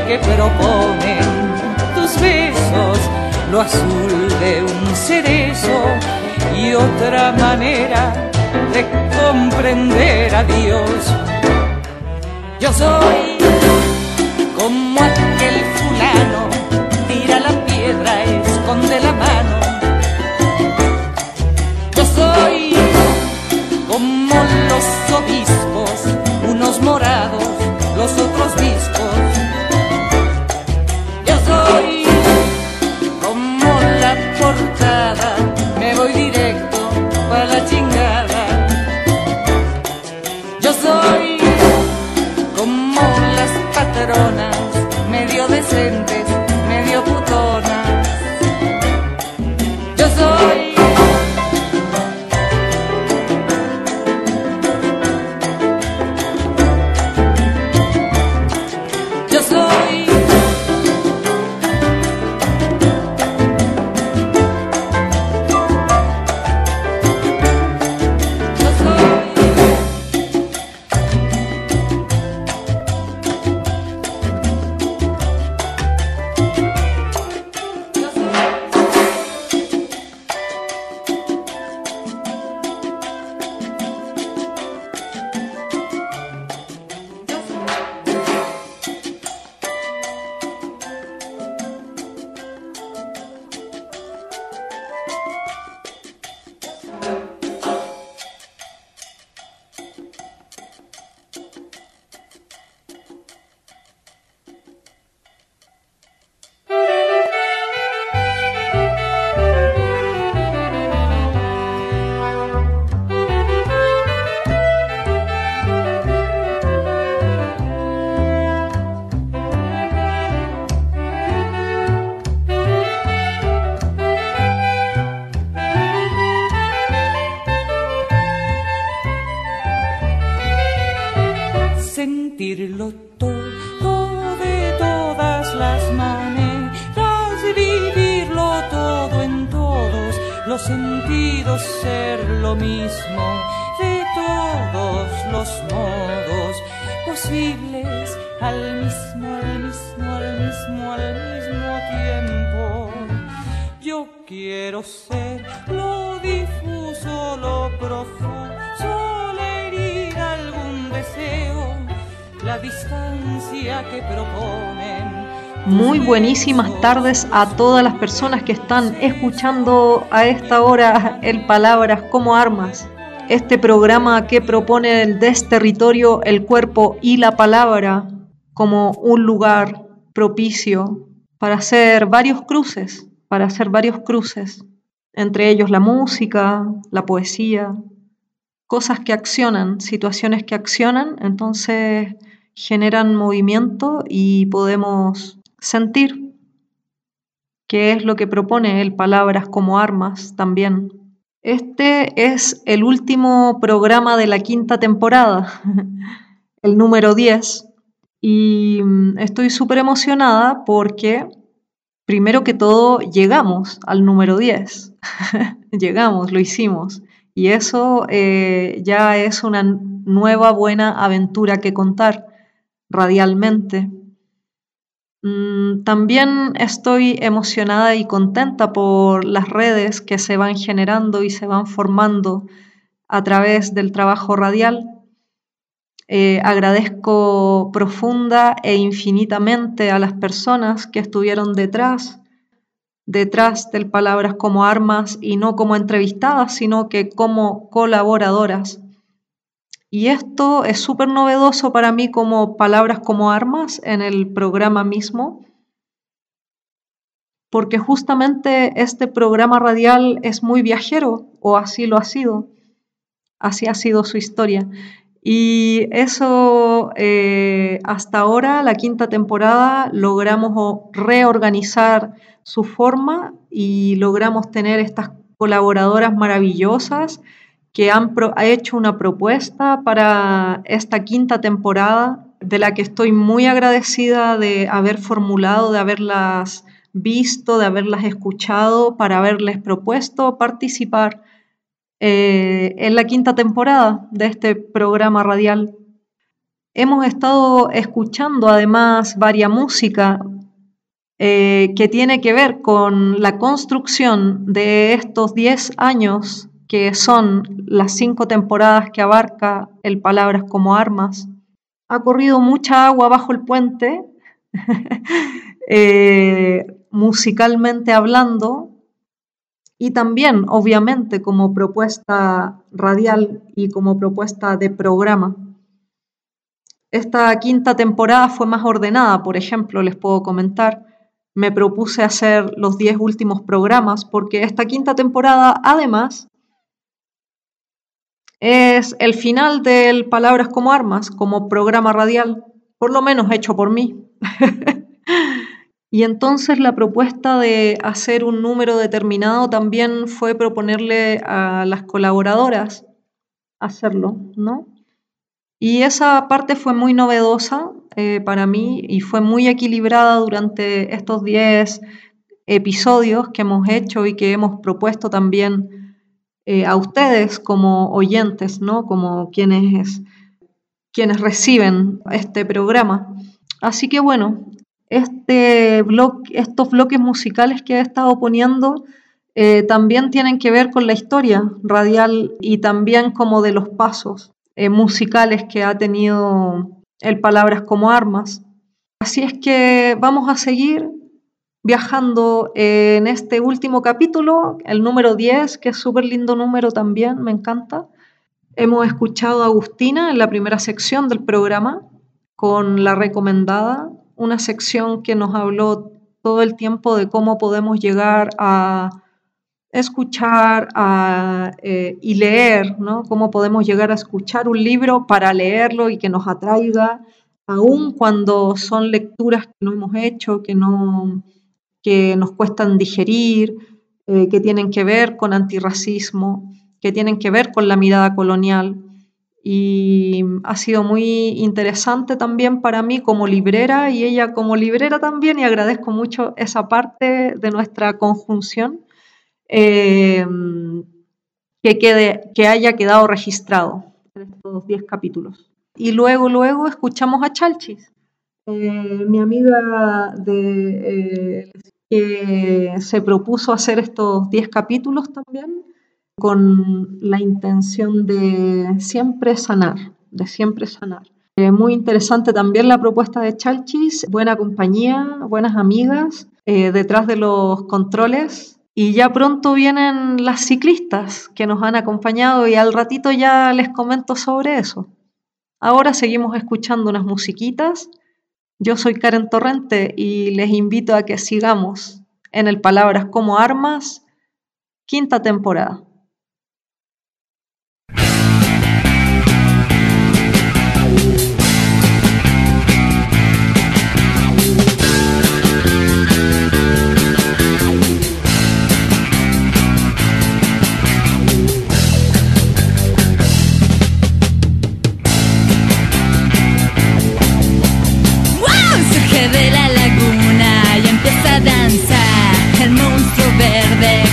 [SPEAKER 10] que proponen tus besos, lo azul de un cerezo y otra manera de comprender a Dios. Yo soy como aquel fulano, tira la piedra, esconde la mano. Yo soy como los obispos, unos morados, los otros discos.
[SPEAKER 3] Buenísimas tardes a todas las personas que están escuchando a esta hora el Palabras como Armas, este programa que propone el desterritorio, el cuerpo y la palabra como un lugar propicio para hacer varios cruces, para hacer varios cruces, entre ellos la música, la poesía, cosas que accionan, situaciones que accionan, entonces generan movimiento y podemos sentir qué es lo que propone el Palabras como Armas también. Este es el último programa de la quinta temporada, el número 10, y mm, estoy súper emocionada porque, primero que todo, llegamos al número 10. llegamos, lo hicimos. Y eso eh, ya es una nueva buena aventura que contar radialmente. Mm, También estoy emocionada y contenta por las redes que se van generando y se van formando a través del trabajo radial. Eh, agradezco profunda e infinitamente a las personas que estuvieron detrás, detrás del Palabras como Armas y no como entrevistadas, sino que como colaboradoras. Y esto es súper novedoso para mí como Palabras como Armas en el programa mismo, porque justamente este programa radial es muy viajero, o así lo ha sido, así ha sido su historia. Y eso, eh, hasta ahora, la quinta temporada, logramos reorganizar su forma y logramos tener estas colaboradoras maravillosas que han ha hecho una propuesta para esta quinta temporada, de la que estoy muy agradecida de haber formulado, de haberlas visto, de haberlas escuchado, para haberles propuesto participar eh, en la quinta temporada de este programa radial. Hemos estado escuchando además varia música eh, que tiene que ver con la construcción de estos 10 años que son las cinco temporadas que abarca el Palabras como Armas. Ha corrido mucha agua bajo el puente, eh, musicalmente hablando, y también, obviamente, como propuesta radial y como propuesta de programa. Esta quinta temporada fue más ordenada, por ejemplo, les puedo comentar. Me propuse hacer los 10 últimos programas porque esta quinta temporada, además, es el final del Palabras como Armas, como programa radial, por lo menos hecho por mí. y entonces la propuesta de hacer un número determinado también fue proponerle a las colaboradoras hacerlo, ¿no? Y esa parte fue muy novedosa eh, para mí y fue muy equilibrada durante estos 10 episodios que hemos hecho y que hemos propuesto también eh, a ustedes como oyentes, ¿no? Como quienes, quienes reciben este programa. Así que bueno, este estos bloques musicales que he estado poniendo eh, también tienen que ver con la historia radial y también como de los pasos eh, musicales que ha tenido el Palabras como Armas. Así es que vamos a seguir viajando en este último capítulo, el número 10, que es súper lindo número también, me encanta. Hemos escuchado a Agustina en la primera sección del programa con la recomendada, una sección que nos habló todo el tiempo de cómo podemos llegar a escuchar eh, y leer, ¿no? Cómo podemos llegar a escuchar un libro para leerlo y que nos atraiga, aun cuando son lecturas que no hemos hecho, que no, que nos cuestan digerir, eh, que tienen que ver con antirracismo, que tienen que ver con la mirada colonial. Y ha sido muy interesante también para mí como librera y ella como librera también, y agradezco mucho esa parte de nuestra conjunción, eh, que, quede, que haya quedado registrado en estos 10 capítulos. Y luego, luego escuchamos a Chalchis, eh, mi amiga de, que se propuso hacer estos 10 capítulos también con la intención de siempre sanar, de siempre sanar. Eh, muy interesante también la propuesta de Chalchis, buena compañía, buenas amigas detrás de los controles y ya pronto vienen las ciclistas que nos han acompañado y al ratito ya les comento sobre eso. Ahora seguimos escuchando unas musiquitas yo soy Karen Torrente y les invito a que sigamos en el Palabras como Armas, quinta temporada.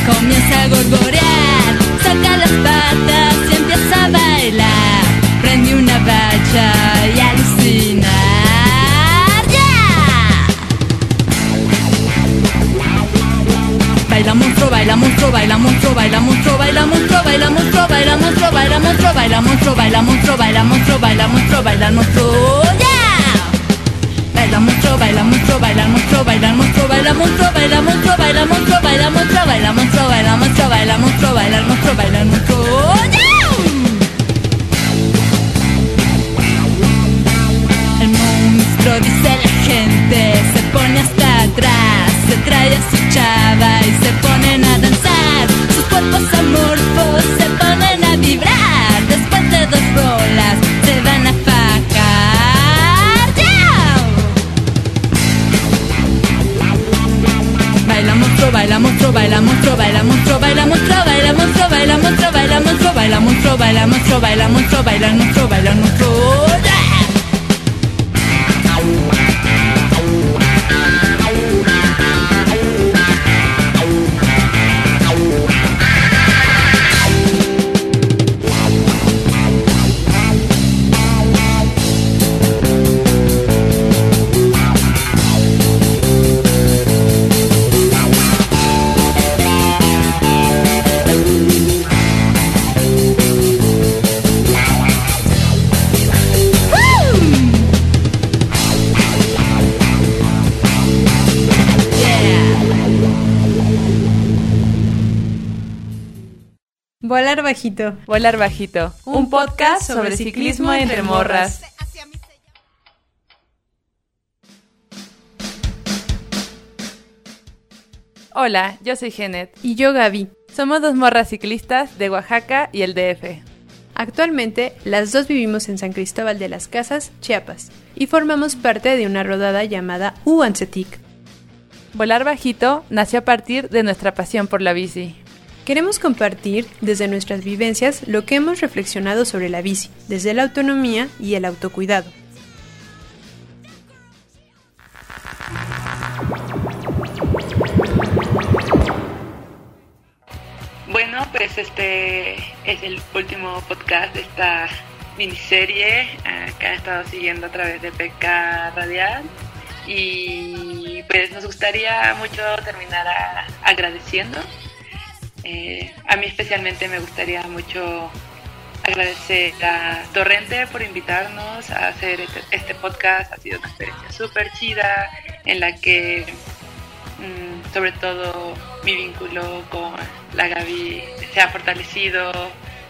[SPEAKER 11] Comienza a gorgorear, saca las patas y empieza a bailar, prende una bacha y alucinar. ¡Ya! Baila monstruo, baila monstruo, baila monstruo, baila monstruo, baila monstruo, baila monstruo, baila monstruo, baila monstruo, baila monstruo, baila monstruo, baila monstruo, baila monstruo, baila monstruo. Baila monstruo, baila monstruo, baila monstruo, baila monstruo, baila monstruo, baila monstruo, baila monstruo, baila monstruo, baila monstruo, baila monstruo, baila monstruo, baila monstruo, baila monstruo.
[SPEAKER 12] Bajito.
[SPEAKER 13] Volar bajito. Un podcast sobre ciclismo entre morras. Hola, yo soy Genet.
[SPEAKER 12] Y yo Gaby.
[SPEAKER 13] Somos dos morras ciclistas de Oaxaca y el DF.
[SPEAKER 12] Actualmente, las dos vivimos en San Cristóbal de las Casas, Chiapas, y formamos parte de una rodada llamada Uancetic.
[SPEAKER 13] Volar bajito nació a partir de nuestra pasión por la bici.
[SPEAKER 12] Queremos compartir desde nuestras vivencias lo que hemos reflexionado sobre la bici, desde la autonomía y el autocuidado.
[SPEAKER 14] Bueno, pues este es el último podcast de esta miniserie que han estado siguiendo a través de PK Radial y pues nos gustaría mucho terminar agradeciendo. Eh, a mí especialmente me gustaría mucho agradecer a Torrente por invitarnos a hacer este, este podcast. Ha sido una experiencia súper chida en la que mm, sobre todo mi vínculo con la Gaby se ha fortalecido,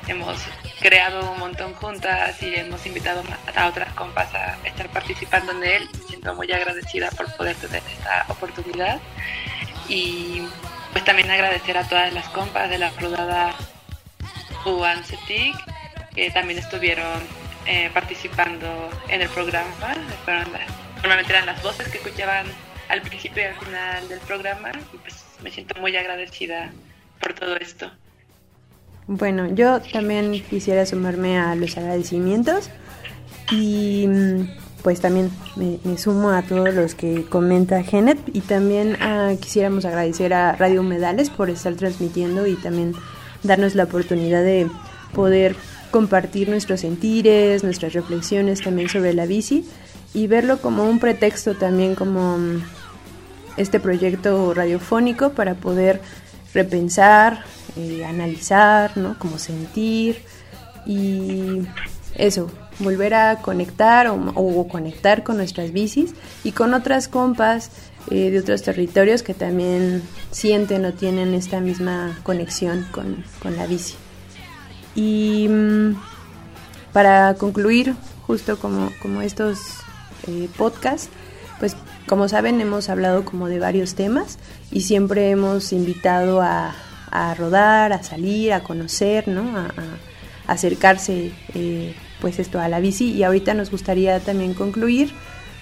[SPEAKER 14] hemos creado un montón juntas y hemos invitado a otras compas a estar participando en él. Me siento muy agradecida por poder tener esta oportunidad y pues también agradecer a todas las compas de la rodada Cetic que también estuvieron eh, participando en el programa. normalmente eran las voces que escuchaban al principio y al final del programa y pues me siento muy agradecida por todo esto.
[SPEAKER 12] Bueno, yo también quisiera sumarme a los agradecimientos y mm, pues también me, sumo a todos los que comenta Genet y también ah, quisiéramos agradecer a Radio Humedales por estar transmitiendo y también darnos la oportunidad de poder compartir nuestros sentires, nuestras reflexiones también sobre la bici y verlo como un pretexto también como mm, este proyecto radiofónico para poder repensar, eh, analizar, ¿no? Como sentir y eso, volver a conectar o, conectar con nuestras bicis y con otras compas eh, de otros territorios que también sienten o tienen esta misma conexión con, la bici. Y mm, para concluir, justo como, como estos eh, podcasts, pues como saben, hemos hablado como de varios temas y siempre hemos invitado a, rodar, a salir, a conocer, ¿no? A, acercarse, eh, pues esto, a la bici. Y ahorita nos gustaría también concluir,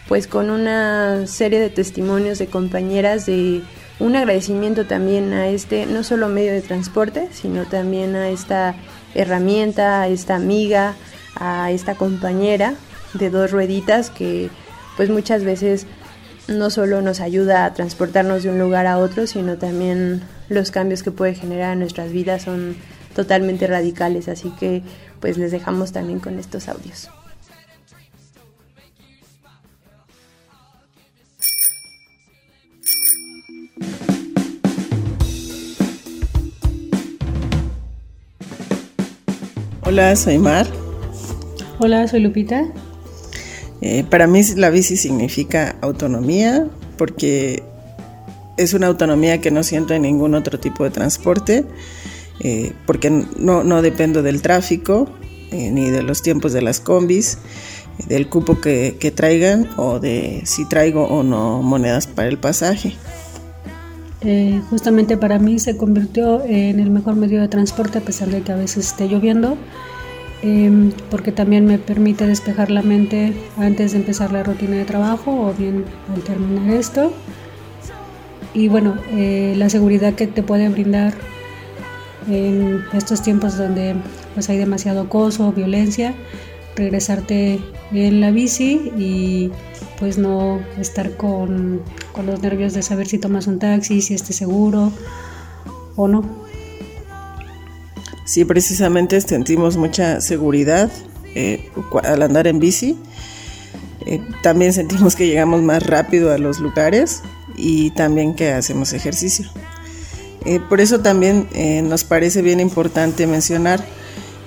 [SPEAKER 12] pues con una serie de testimonios de compañeras de un agradecimiento también a este, no solo medio de transporte, sino también a esta herramienta, a esta amiga, a esta compañera de dos rueditas que pues muchas veces no solo nos ayuda a transportarnos de un lugar a otro, sino también los cambios que puede generar en nuestras vidas son totalmente radicales, así que pues les dejamos también con estos audios.
[SPEAKER 15] Hola, soy Mar.
[SPEAKER 16] Hola, soy Lupita.
[SPEAKER 15] Eh, para mí la bici significa autonomía porque es una autonomía que no siento en ningún otro tipo de transporte, eh, porque no, dependo del tráfico, eh, ni de los tiempos de las combis, del cupo que, que, traigan o de si traigo o no monedas para el pasaje.
[SPEAKER 16] justamente para mí se convirtió en el mejor medio de transporte a pesar de que a veces esté lloviendo Em, porque también me permite despejar la mente antes de empezar la rutina de trabajo o bien al terminar esto. Y bueno, eh, la seguridad que te puede brindar en estos tiempos donde pues hay demasiado acoso, violencia, regresarte en la bici y pues no estar con, con los nervios de saber si tomas un taxi, si esté seguro o no.
[SPEAKER 15] Sí, precisamente sentimos mucha seguridad eh, al andar en bici. Eh, también sentimos que llegamos más rápido a los lugares y también que hacemos ejercicio. Eh, por eso también nos parece bien importante mencionar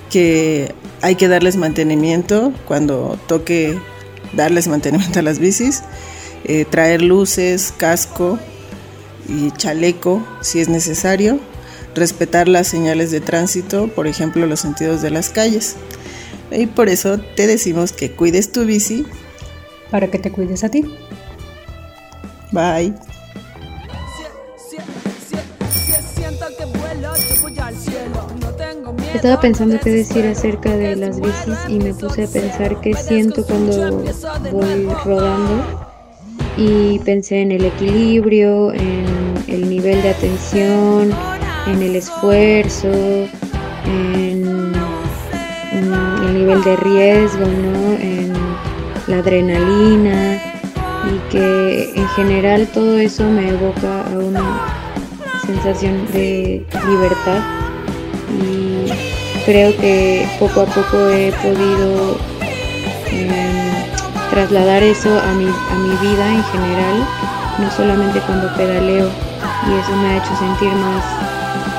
[SPEAKER 15] que hay que darles mantenimiento cuando toque darles mantenimiento a las bicis, traer luces, casco y chaleco si es necesario respetar las señales de tránsito, por ejemplo los sentidos de las calles. Y por eso te decimos que cuides tu bici.
[SPEAKER 16] Para que te cuides a ti.
[SPEAKER 15] Bye.
[SPEAKER 17] Estaba pensando qué decir acerca de las bicis y me puse a pensar qué siento cuando voy rodando. Y pensé en el equilibrio, en el nivel de atención, en el esfuerzo, en, el nivel de riesgo, ¿no? en la adrenalina. Y que en general todo eso me evoca a una sensación de libertad y creo que poco a poco he podido em, trasladar eso a mi, a mi vida en general, no solamente cuando pedaleo y eso me ha hecho sentir más,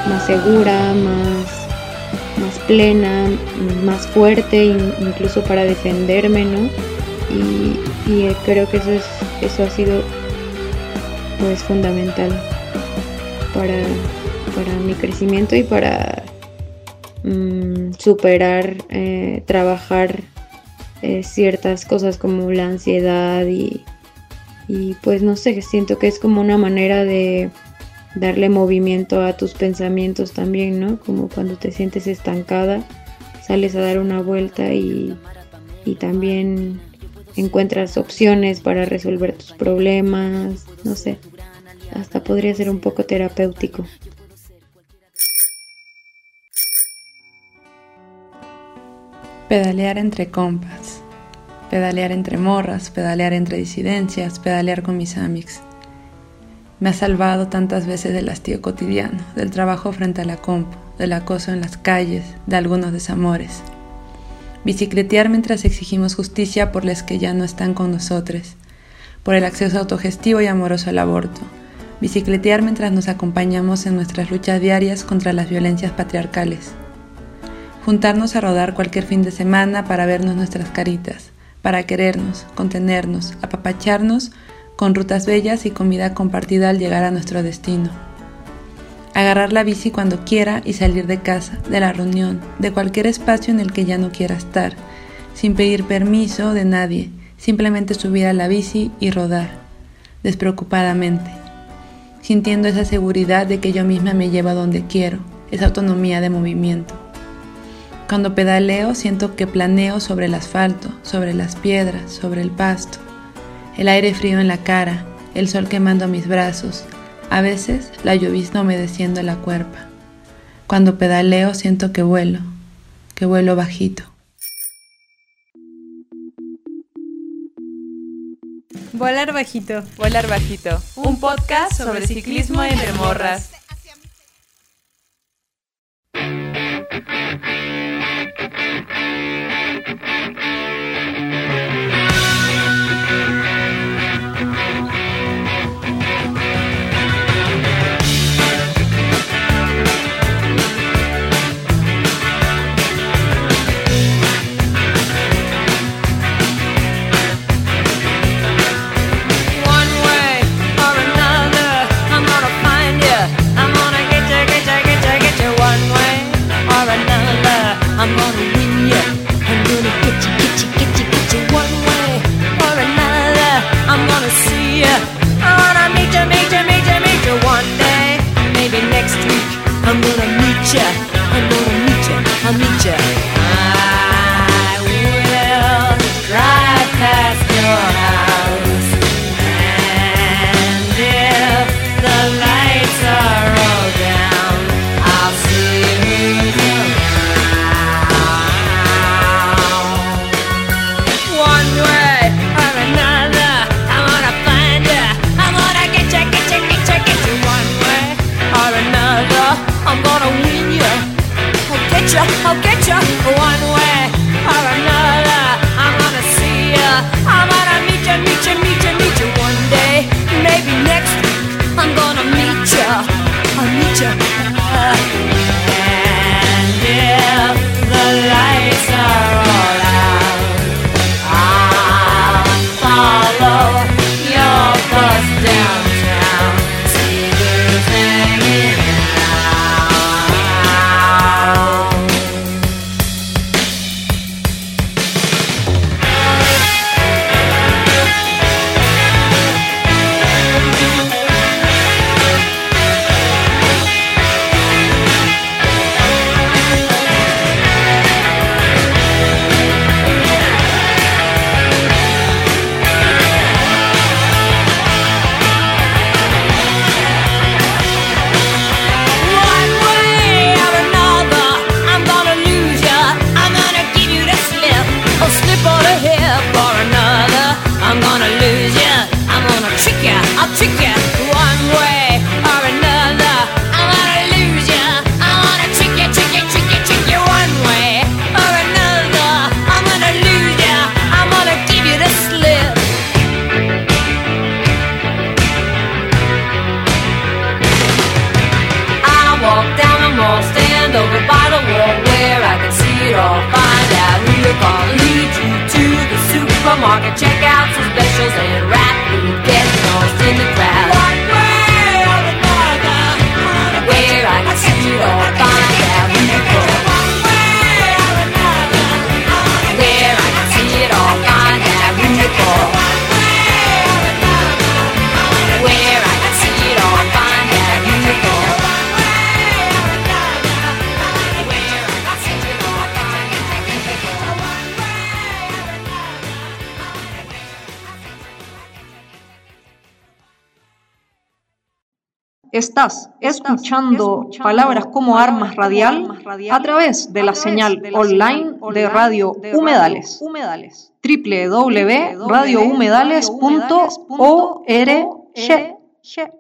[SPEAKER 17] más segura, más, más plena, más fuerte, incluso para defenderme, ¿no? Y, y creo que eso, es, eso ha sido pues fundamental para, para mi crecimiento y para Mm, superar, eh, trabajar eh, ciertas cosas como la ansiedad y, y pues no sé, siento que es como una manera de darle movimiento a tus pensamientos también, ¿no? Como cuando te sientes estancada, sales a dar una vuelta y, y también encuentras opciones para resolver tus problemas, no sé, hasta podría ser un poco terapéutico.
[SPEAKER 18] Pedalear entre compas, pedalear entre morras, pedalear entre disidencias, pedalear con mis amics. Me ha salvado tantas veces del hastío cotidiano, del trabajo frente a la compu, del acoso en las calles, de algunos desamores. Bicicletear mientras exigimos justicia por las que ya no están con nosotros, por el acceso autogestivo y amoroso al aborto. Bicicletear mientras nos acompañamos en nuestras luchas diarias contra las violencias patriarcales juntarnos a rodar cualquier fin de semana para vernos nuestras caritas, para querernos, contenernos, apapacharnos con rutas bellas y comida compartida al llegar a nuestro destino. Agarrar la bici cuando quiera y salir de casa, de la reunión, de cualquier espacio en el que ya no quiera estar, sin pedir permiso de nadie, simplemente subir a la bici y rodar, despreocupadamente, sintiendo esa seguridad de que yo misma me llevo a donde quiero, esa autonomía de movimiento. Cuando pedaleo siento que planeo sobre el asfalto, sobre las piedras, sobre el pasto. El aire frío en la cara, el sol quemando mis brazos, a veces la llovizna humedeciendo la cuerpa. Cuando pedaleo siento que vuelo, que vuelo bajito.
[SPEAKER 13] Volar bajito, volar bajito. Un podcast sobre ciclismo entre morras.
[SPEAKER 19] Удача!
[SPEAKER 3] Estás escuchando Palabras como Armas Radial a través de la señal online de Radio Humedales. Www.radiohumedales.org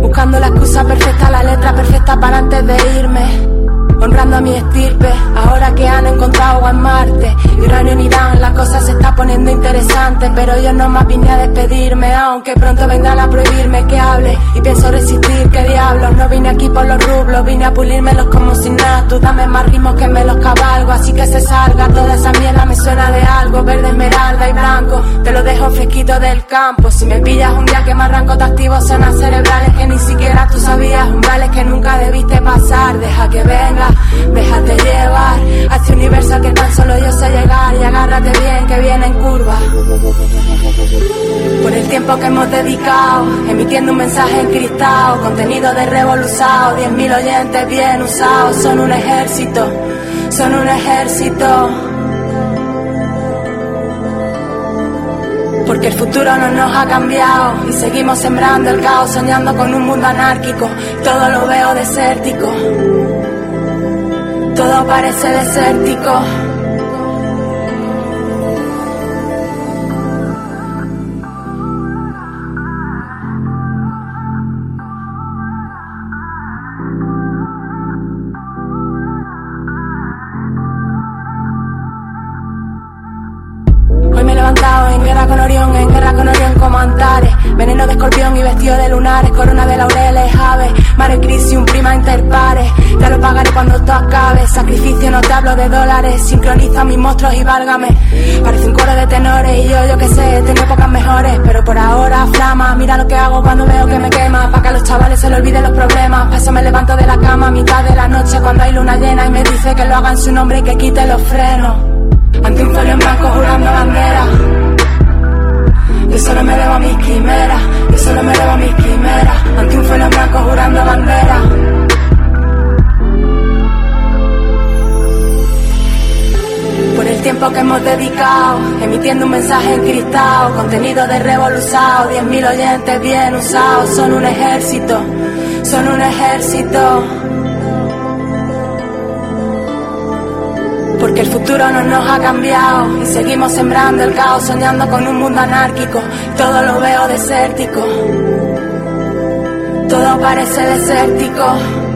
[SPEAKER 19] buscando la excusa perfecta, la letra perfecta para antes de irme. Honrando a mi estirpe, ahora que han encontrado agua en Marte y uranio en Irán, la cosa se está poniendo interesante. Pero yo no más vine a despedirme, aunque pronto vendrán a prohibirme que hable. Y pienso resistir, que diablos, no vine aquí por los rublos, vine a pulírmelos como sin nada. Tú dame más ritmos que me los cabalgo, así que se salga toda esa mierda, me suena de algo, verde, esmeralda y blanco. Te lo dejo fresquito del campo. Si me pillas un día que me arranco, te activo zonas cerebrales que ni siquiera tú sabías, umbrales que nunca debiste pasar. Deja que venga, déjate llevar a este universo que tan solo yo sé llegar. Y agárrate bien, que viene en curva. Por el tiempo que hemos dedicado, emitiendo un mensaje en cristal, contenido de revolucionado, 10.000 oyentes bien usados, son un ejército, son un ejército. Porque el futuro no nos ha cambiado y seguimos sembrando el caos, soñando con un mundo anárquico. Todo lo veo desértico, todo parece desértico. Con Orión como Antares. Veneno de escorpión y vestido de lunares, corona de laureles, aves, mare crisium, prima interpares. Te lo pagaré cuando esto acabe. Sacrificio, no te hablo de dólares. Sincroniza mis monstruos y válgame. Parece un coro de tenores y yo, yo que sé, tengo épocas mejores. Pero por ahora flama, mira lo que hago cuando veo que me quema. Pa' que a los chavales se le olviden los problemas. Pa' eso me levanto de la cama a mitad de la noche cuando hay luna llena y me dice que lo haga en su nombre y que quite los frenos. Ante un folio en blanco jurando bandera. Yo solo me debo a mis quimeras, yo solo me debo a mis quimeras. Ante un en blanco jurando bandera. Por el tiempo que hemos dedicado, emitiendo un mensaje en cristal, contenido de revolucionado, 10.000 oyentes bien usados, son un ejército, son un ejército. Porque el futuro no nos ha cambiado y seguimos sembrando el caos, soñando con un mundo anárquico. Todo lo veo desértico, todo parece desértico.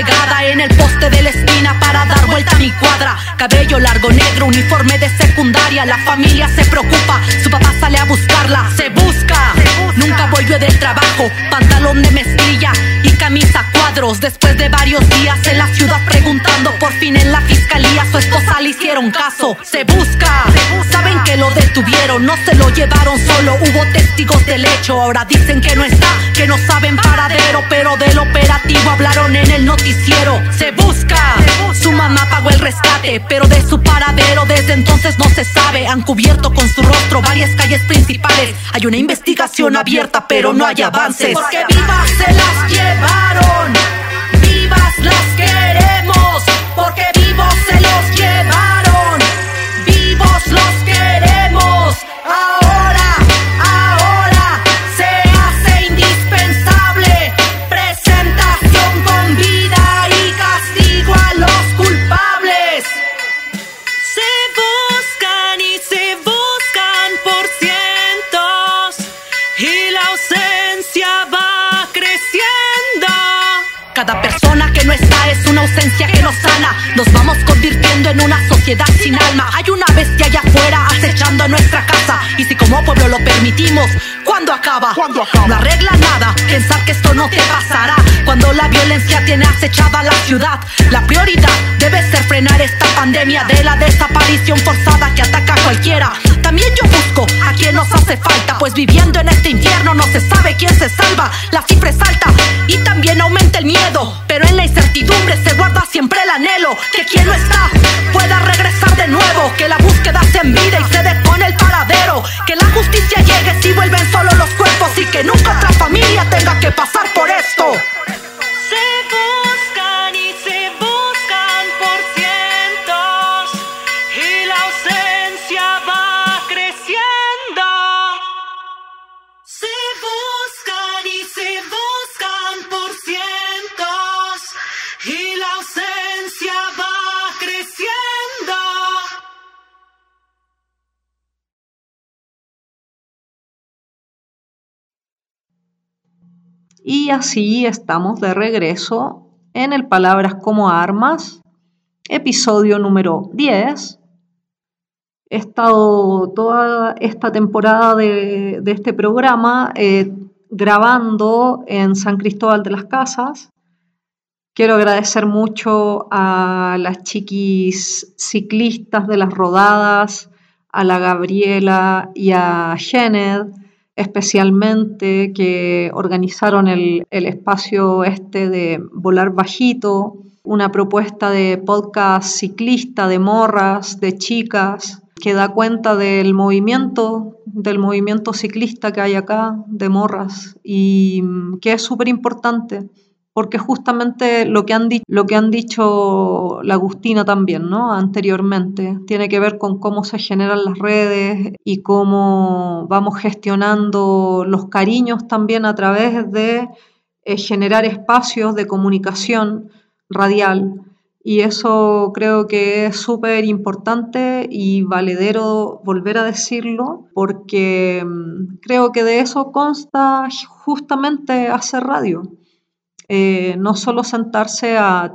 [SPEAKER 20] En el poste de la esquina para dar vuelta a mi cuadra. Cabello largo, negro, uniforme de secundaria. La familia se preocupa, su papá sale a buscarla. Se busca, nunca volvió del trabajo. Pantalón de mezclilla y camisa cuadros. Después de varios días en la ciudad preguntando, por fin en la fiscalía su esposa le hicieron caso. Se busca, que lo detuvieron, no se lo llevaron solo, hubo testigos del hecho. Ahora dicen que no está, que no saben paradero, pero del operativo hablaron en el noticiero. Se busca, su mamá pagó el rescate, pero de su paradero desde entonces no se sabe. Han cubierto con su rostro varias calles principales. Hay una investigación abierta, pero no hay avances. Porque vivas se las llevaron, vivas las queremos, porque vivos se los llevaron, nos vamos convirtiendo en una sociedad sin alma. Hay una bestia allá afuera acechando nuestra casa. Y si como pueblo lo permitimos, ¿cuándo acaba? No arregla nada pensar que esto no te pasará. Cuando la violencia tiene acechada la ciudad, la prioridad debe ser frenar esta pandemia de la desaparición forzada que ataca a cualquiera. También yo busco a quien nos hace falta, pues viviendo en este infierno no se sabe quién se salva. La cifra es alta y también aumenta el miedo, pero en la incertidumbre se guarda siempre el anhelo que quien no está pueda regresar de nuevo, que la búsqueda se envide y se depone el paradero, que la justicia llegue si vuelven solo los cuerpos y que nunca otra familia tenga que pasar por esto. Y
[SPEAKER 3] así estamos de regreso en el Palabras como Armas, episodio número 10. He estado toda esta temporada de, este programa eh, grabando en San Cristóbal de las Casas. Quiero agradecer mucho a las chiquis ciclistas de las rodadas, a la Gabriela y a Jened, especialmente que organizaron el, el espacio este de Volar Bajito, una propuesta de podcast ciclista de morras, de chicas, que da cuenta del movimiento, del movimiento ciclista que hay acá, de morras, y mm, que es súper importante, porque justamente lo que, han lo que han dicho la Agustina también, ¿no? Anteriormente, tiene que ver con cómo se generan las redes y cómo vamos gestionando los cariños también a través de eh, generar espacios de comunicación radial. Y eso creo que es súper importante y valedero volver a decirlo, porque mm, creo que de eso consta justamente hacer radio. Eh, no solo sentarse a,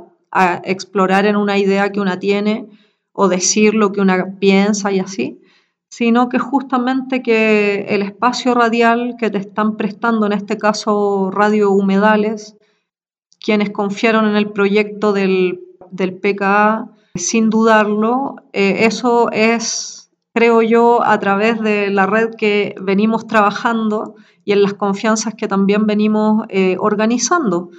[SPEAKER 3] explorar en una idea que una tiene o decir lo que una piensa y así, sino que justamente que el espacio radial que te están prestando, en este caso Radio Humedales, quienes confiaron en el proyecto del, del PKA, sin dudarlo, eh, eso es, creo yo, a través de la red que venimos trabajando y en las confianzas que también venimos eh, organizando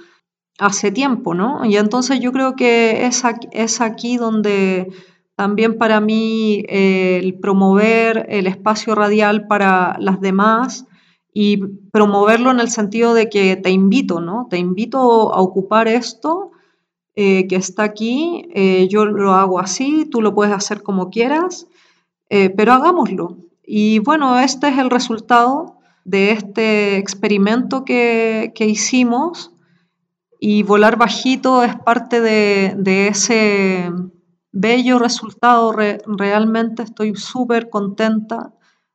[SPEAKER 3] hace tiempo, ¿no? Y entonces yo creo que es aquí, es aquí donde también para mí eh, el promover el espacio radial para las demás y promoverlo en el sentido de que te invito, ¿no? Te invito a ocupar esto eh, que está aquí, yo lo hago así, tú lo puedes hacer como quieras, eh, pero hagámoslo. Y bueno, este es el resultado de este experimento que, que hicimos y volar bajito es parte de, de ese bello resultado. Re- realmente estoy súper contenta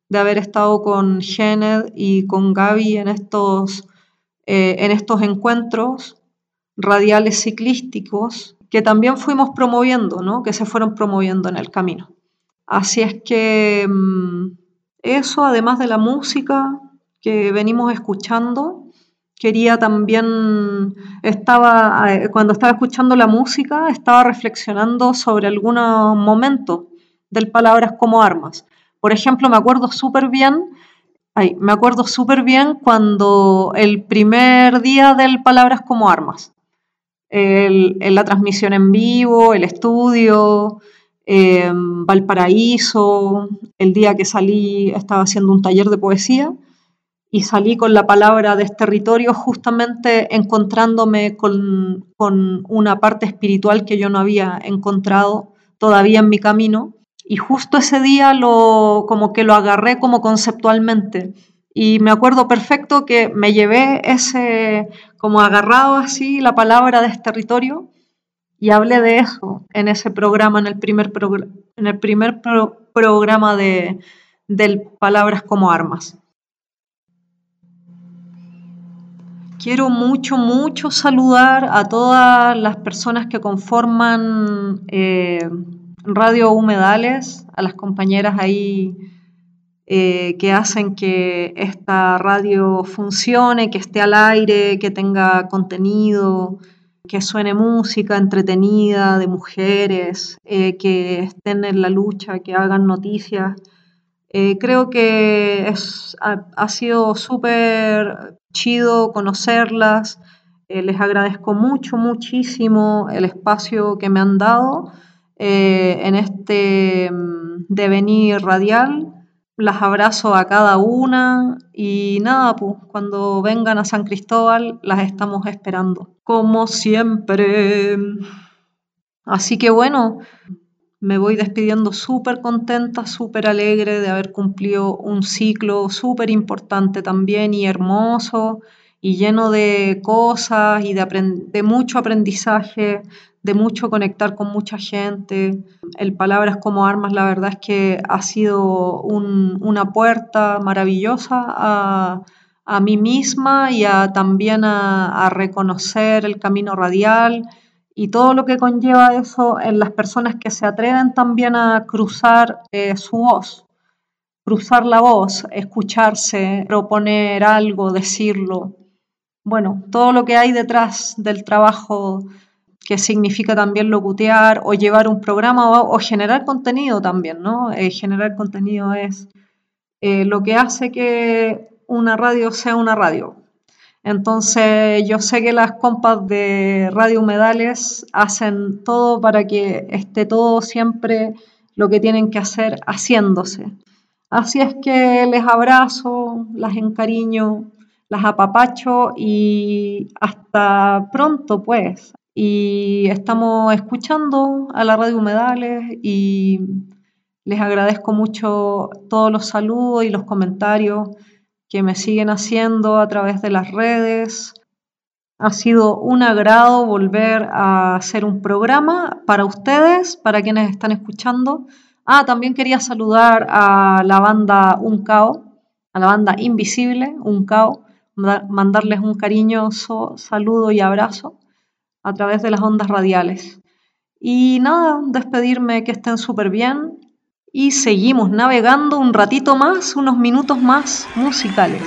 [SPEAKER 3] de haber estado con Gened y con Gaby en estos, eh, en estos encuentros radiales ciclísticos que también fuimos promoviendo, ¿no? que se fueron promoviendo en el camino. Así es que mm, eso, además de la música que venimos escuchando, quería también, estaba, eh, cuando estaba escuchando la música, estaba reflexionando sobre algunos momentos del Palabras como Armas, Por ejemplo, me acuerdo súper bien, me acuerdo súper bien cuando el primer día del Palabras como Armas, el, la transmisión en vivo, el estudio, eh, Valparaíso, el día que salí estaba haciendo un taller de poesía y salí con la palabra desterritorio justamente encontrándome con, con, una parte espiritual que yo no había encontrado todavía en mi camino. Y justo ese día lo, como que lo agarré como conceptualmente. Y me acuerdo perfecto que me llevé ese, como agarrado así, la palabra desterritorio y hablé de eso en ese programa, en el primer, programa de, Palabras como Armas. Quiero mucho, mucho saludar a todas las personas que conforman eh, Radio Humedales, a las compañeras ahí eh, que hacen que esta radio funcione, que esté al aire, que tenga contenido, que suene música entretenida de mujeres, eh, que estén en la lucha, que hagan noticias. creo que es, ha, sido súper chido conocerlas. Eh, les agradezco mucho, muchísimo el espacio que me han dado eh, en este mm, devenir radial. Las abrazo a cada una y nada, pues cuando vengan a San Cristóbal las estamos esperando, como siempre. Así que bueno, me voy despidiendo súper contenta, súper alegre de haber cumplido un ciclo súper importante también y hermoso y lleno de cosas y de, mucho aprendizaje, de mucho conectar con mucha gente. El Palabras como Armas, la verdad es que ha sido una puerta maravillosa a, mí misma y también a reconocer el camino radial y todo lo que conlleva eso en las personas que se atreven también a cruzar eh, su voz, cruzar la voz, escucharse, proponer algo, decirlo. Bueno, todo lo que hay detrás del trabajo que significa también locutear o llevar un programa o, generar contenido también, ¿no? Eh, generar contenido es eh, lo que hace que una radio sea una radio. Entonces yo sé que las compas de Radio Humedales hacen todo para que esté todo siempre lo que tienen que hacer haciéndose. Así es que les abrazo, las encariño, las apapacho y hasta pronto pues. Y estamos escuchando a la Radio Humedales y les agradezco mucho todos los saludos y los comentarios que me siguen haciendo a través de las redes. Ha sido un agrado volver a hacer un programa para ustedes, para quienes están escuchando. Ah, también quería saludar a la banda Uncao, a la banda Invisible, Uncao, mandarles un cariñoso saludo y abrazo a través de las ondas radiales. Y nada, despedirme, que estén súper bien y seguimos navegando un ratito más, unos minutos más musicales.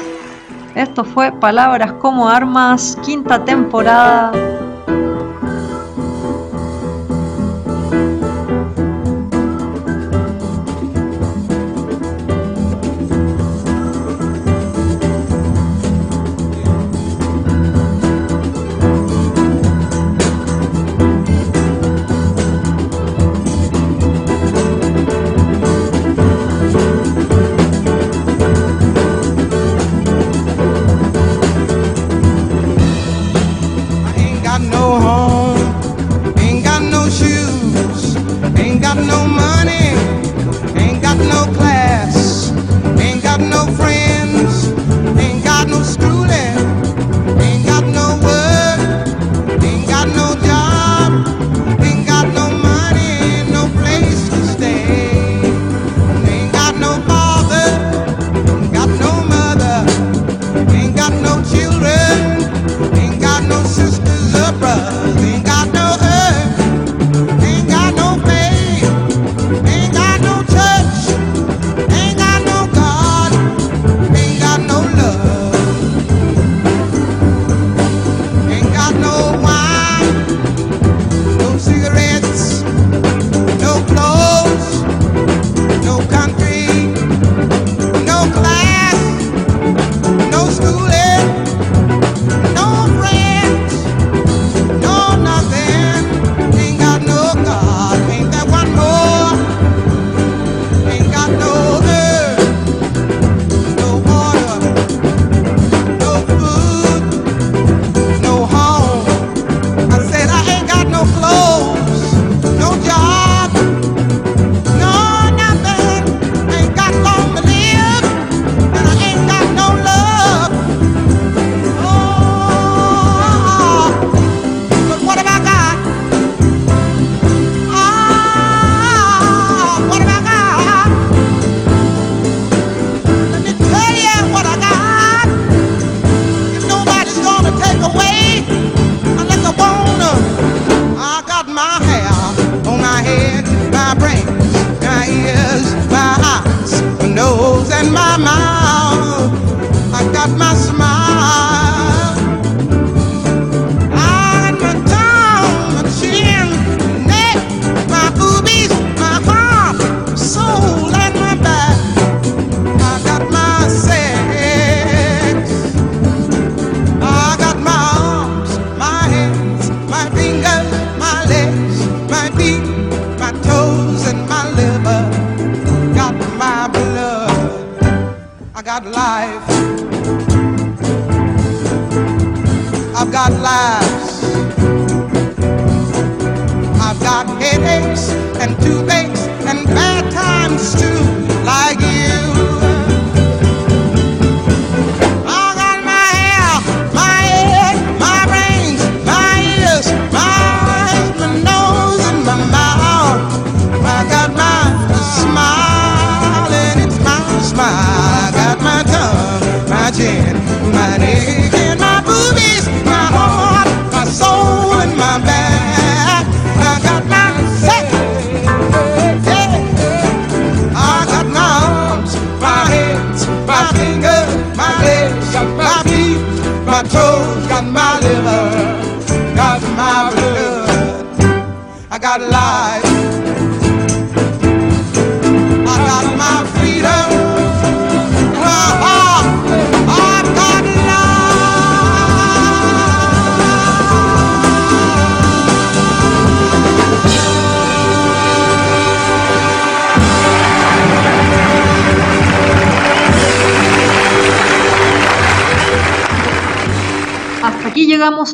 [SPEAKER 3] Esto fue Palabras como Armas, quinta temporada.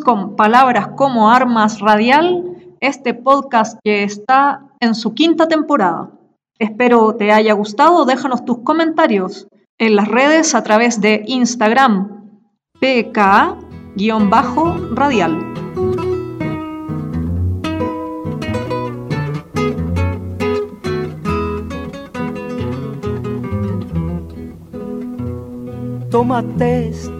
[SPEAKER 3] Con Palabras como Armas Radial, este podcast que está en su quinta temporada. Espero te haya gustado, déjanos tus comentarios en las redes a través de Instagram pka-radial.
[SPEAKER 10] Tómate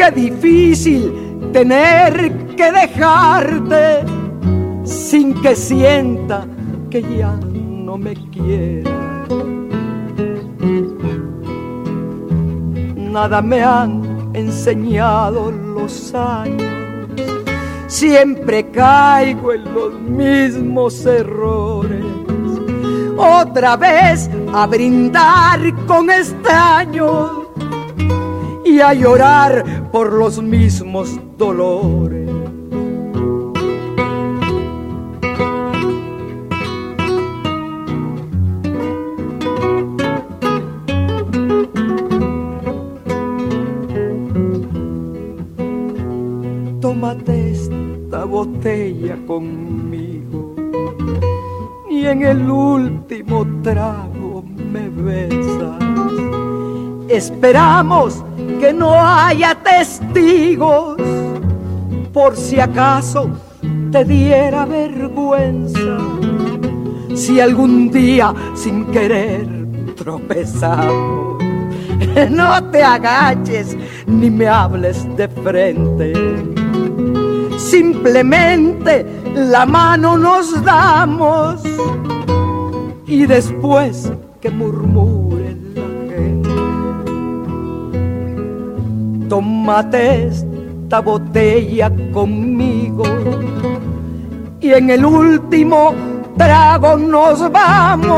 [SPEAKER 10] Qué difícil tener que dejarte sin que sienta que ya no me quieras. Nada me han enseñado los años. Siempre caigo en los mismos errores. Otra vez a brindar con extraños y a llorar por los mismos dolores. Tómate esta botella conmigo y en el último trago me besas. Esperamos no haya testigos por si acaso te diera vergüenza. Si algún día sin querer tropezamos, no te agaches ni me hables de frente. Simplemente la mano nos damos y después que murmure tómate esta botella conmigo y en el último trago nos vamos.